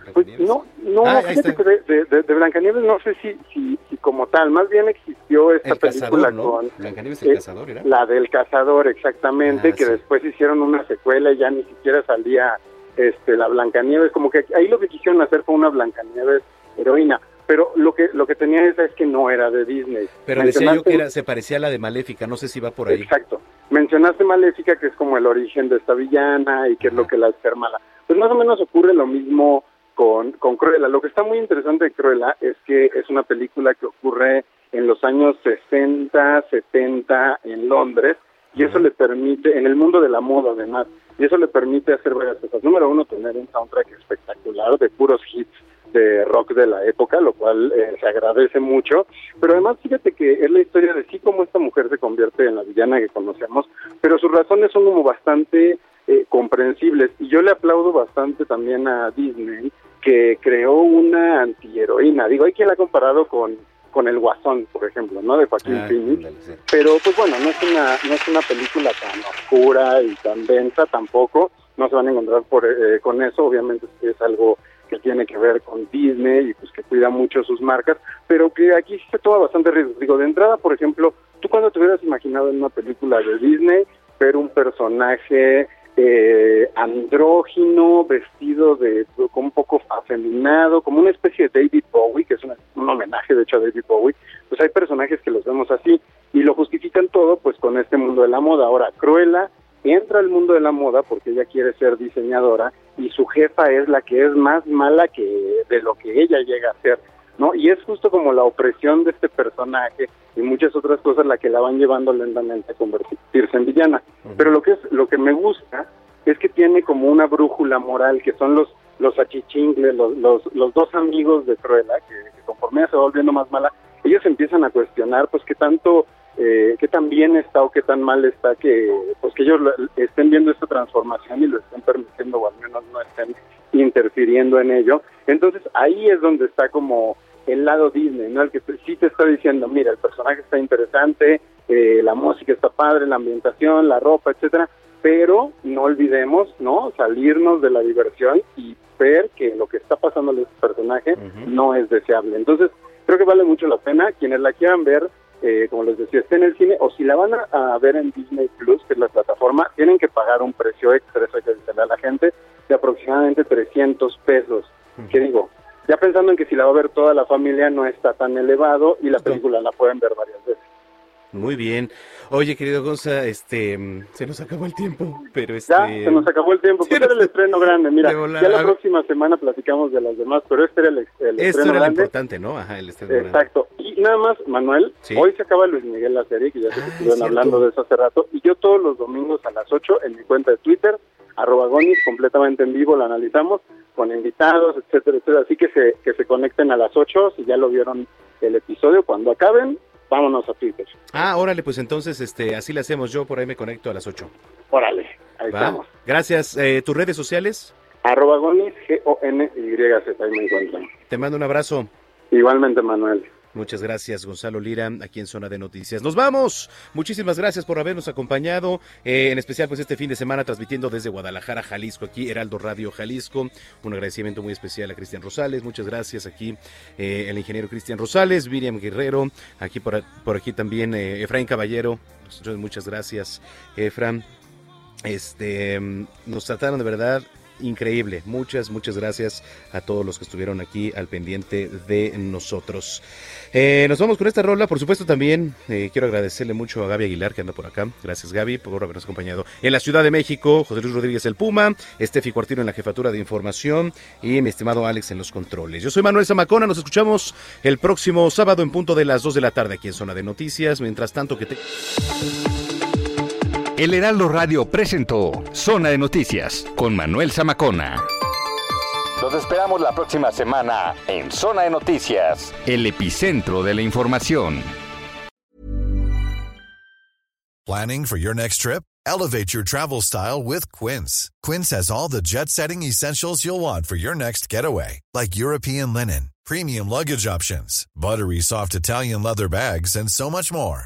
la Pues no, no, Ah, de, de, de- de Blancanieves no sé si, si, si como tal, más bien existió esta El película cazador, ¿no? con Blancanieves el eh, cazador, ¿era? la del cazador exactamente, Ah, que sí. después hicieron una secuela y ya ni siquiera salía este la Blancanieves, como que ahí lo que quisieron hacer fue una Blancanieves heroína, pero lo que lo que tenía esa es que no era de Disney. Pero decía yo que era, se parecía a la de Maléfica, no sé si va por ahí. Exacto. Mencionaste Maléfica, que es como el origen de esta villana y que es lo que la hace mala. Pues más o menos ocurre lo mismo con, con Cruella. Lo que está muy interesante de Cruella es que es una película que ocurre en los años 60, 70 en Londres y eso le permite, en el mundo de la moda además, y eso le permite hacer varias cosas. Número uno, tener un soundtrack espectacular de puros hits de rock de la época, lo cual eh, se agradece mucho. Pero además, fíjate que es la historia de sí cómo esta mujer se convierte en la villana que conocemos, pero sus razones son como bastante eh, comprensibles. Y yo le aplaudo bastante también a Disney, que creó una antiheroína. Digo, hay quien la ha comparado con, con El Guasón, por ejemplo, ¿no? De Joaquín Ah, Phoenix. sí. Pero pues bueno, no es una no es una película tan oscura y tan densa tampoco. No se van a encontrar por, eh, con eso. Obviamente es algo que tiene que ver con Disney y pues que cuida mucho sus marcas, pero que aquí sí se toma bastante riesgo. Digo, de entrada, por ejemplo, tú cuando te hubieras imaginado en una película de Disney ver un personaje eh, andrógino, vestido de un poco afeminado, como una especie de David Bowie, que es una- un homenaje de hecho a David Bowie, pues hay personajes que los vemos así y lo justifican todo pues con este mundo de la moda. Ahora, Cruella entra al mundo de la moda porque ella quiere ser diseñadora y su jefa es la que es más mala que de lo que ella llega a ser. ¿No? Y es justo como la opresión de este personaje y muchas otras cosas la que la van llevando lentamente a convertirse en villana. Pero lo que es lo que me gusta es que tiene como una brújula moral que son los los achichingles, los, los, los dos amigos de Cruella, que, que conforme ella se va volviendo más mala, ellos empiezan a cuestionar pues qué tanto, eh, qué tan bien está o qué tan mal está que pues que ellos lo- estén viendo esta transformación y lo estén permitiendo o al menos no estén interfiriendo en ello. Entonces ahí es donde está como el lado Disney, ¿no? El que sí te está diciendo, mira, el personaje está interesante, eh, la música está padre, la ambientación, la ropa, etcétera, pero no olvidemos, ¿no? Salirnos de la diversión y ver que lo que está pasando a este personaje no es deseable. Entonces, creo que vale mucho la pena. Quienes la quieran ver, eh, como les decía, esté en el cine o si la van a, a ver en Disney Plus, que es la plataforma, tienen que pagar un precio extra, eso hay que decirle a la gente, de aproximadamente 300 pesos. ¿Qué digo? Ya pensando en que si la va a ver toda la familia no está tan elevado y la película la pueden ver varias veces. Muy bien. Oye, querido Gonza, este, se nos acabó el tiempo, pero este... Ya, se nos acabó el tiempo. Pues era el estreno grande. Mira, ya la próxima semana platicamos de las demás, pero este era el, el Esto estreno era lo grande. importante, ¿no? Ajá, el estreno grande. Exacto. Y nada más, Manuel, Sí. hoy se acaba Luis Miguel la serie, que ya se estuvieron cierto. hablando de eso hace rato, y yo todos los domingos a las 8 en mi cuenta de Twitter, arroba Gonis, completamente en vivo, la analizamos con invitados, etcétera, etcétera. Así que se, que se conecten a las 8 si ya lo vieron el episodio. Cuando acaben, vámonos a Twitter. Ah, órale, pues entonces, este, así le hacemos. Yo por ahí me conecto a las 8. Órale, ahí ¿Va? estamos. Gracias. Eh, ¿Tus redes sociales? Arroba Gonis, G-O-N-Y-Z, ahí me encuentran. Te mando un abrazo. Igualmente, Manuel. Muchas gracias, Gonzalo Lira, aquí en Zona de Noticias. Nos vamos. Muchísimas gracias por habernos acompañado, eh, en especial pues este fin de semana transmitiendo desde Guadalajara, Jalisco, aquí Heraldo Radio Jalisco. Un agradecimiento muy especial a Cristian Rosales. Muchas gracias aquí eh, el ingeniero Cristian Rosales, Miriam Guerrero, aquí por, por aquí también eh, Efraín Caballero. Muchas gracias, Efraín. Este, nos trataron de verdad increíble. Muchas, muchas gracias a todos los que estuvieron aquí al pendiente de nosotros. Eh, nos vamos con esta rola. Por supuesto, también eh, quiero agradecerle mucho a Gaby Aguilar que anda por acá. Gracias, Gaby, por habernos acompañado. En la Ciudad de México, José Luis Rodríguez el Puma, Estefi Cuartino en la jefatura de información y mi estimado Alex en los controles. Yo soy Manuel Zamacona. Nos escuchamos el próximo sábado en punto de las 2 de la tarde aquí en Zona de Noticias. Mientras tanto, que te. El Heraldo Radio presentó Zona de Noticias con Manuel Zamacona. Los esperamos la próxima semana en Zona de Noticias, el epicentro de la información. Planning for your next trip? Elevate your travel style with Quince. Quince has all the jet setting essentials you'll want for your next getaway, like European linen, premium luggage options, buttery soft Italian leather bags, and so much more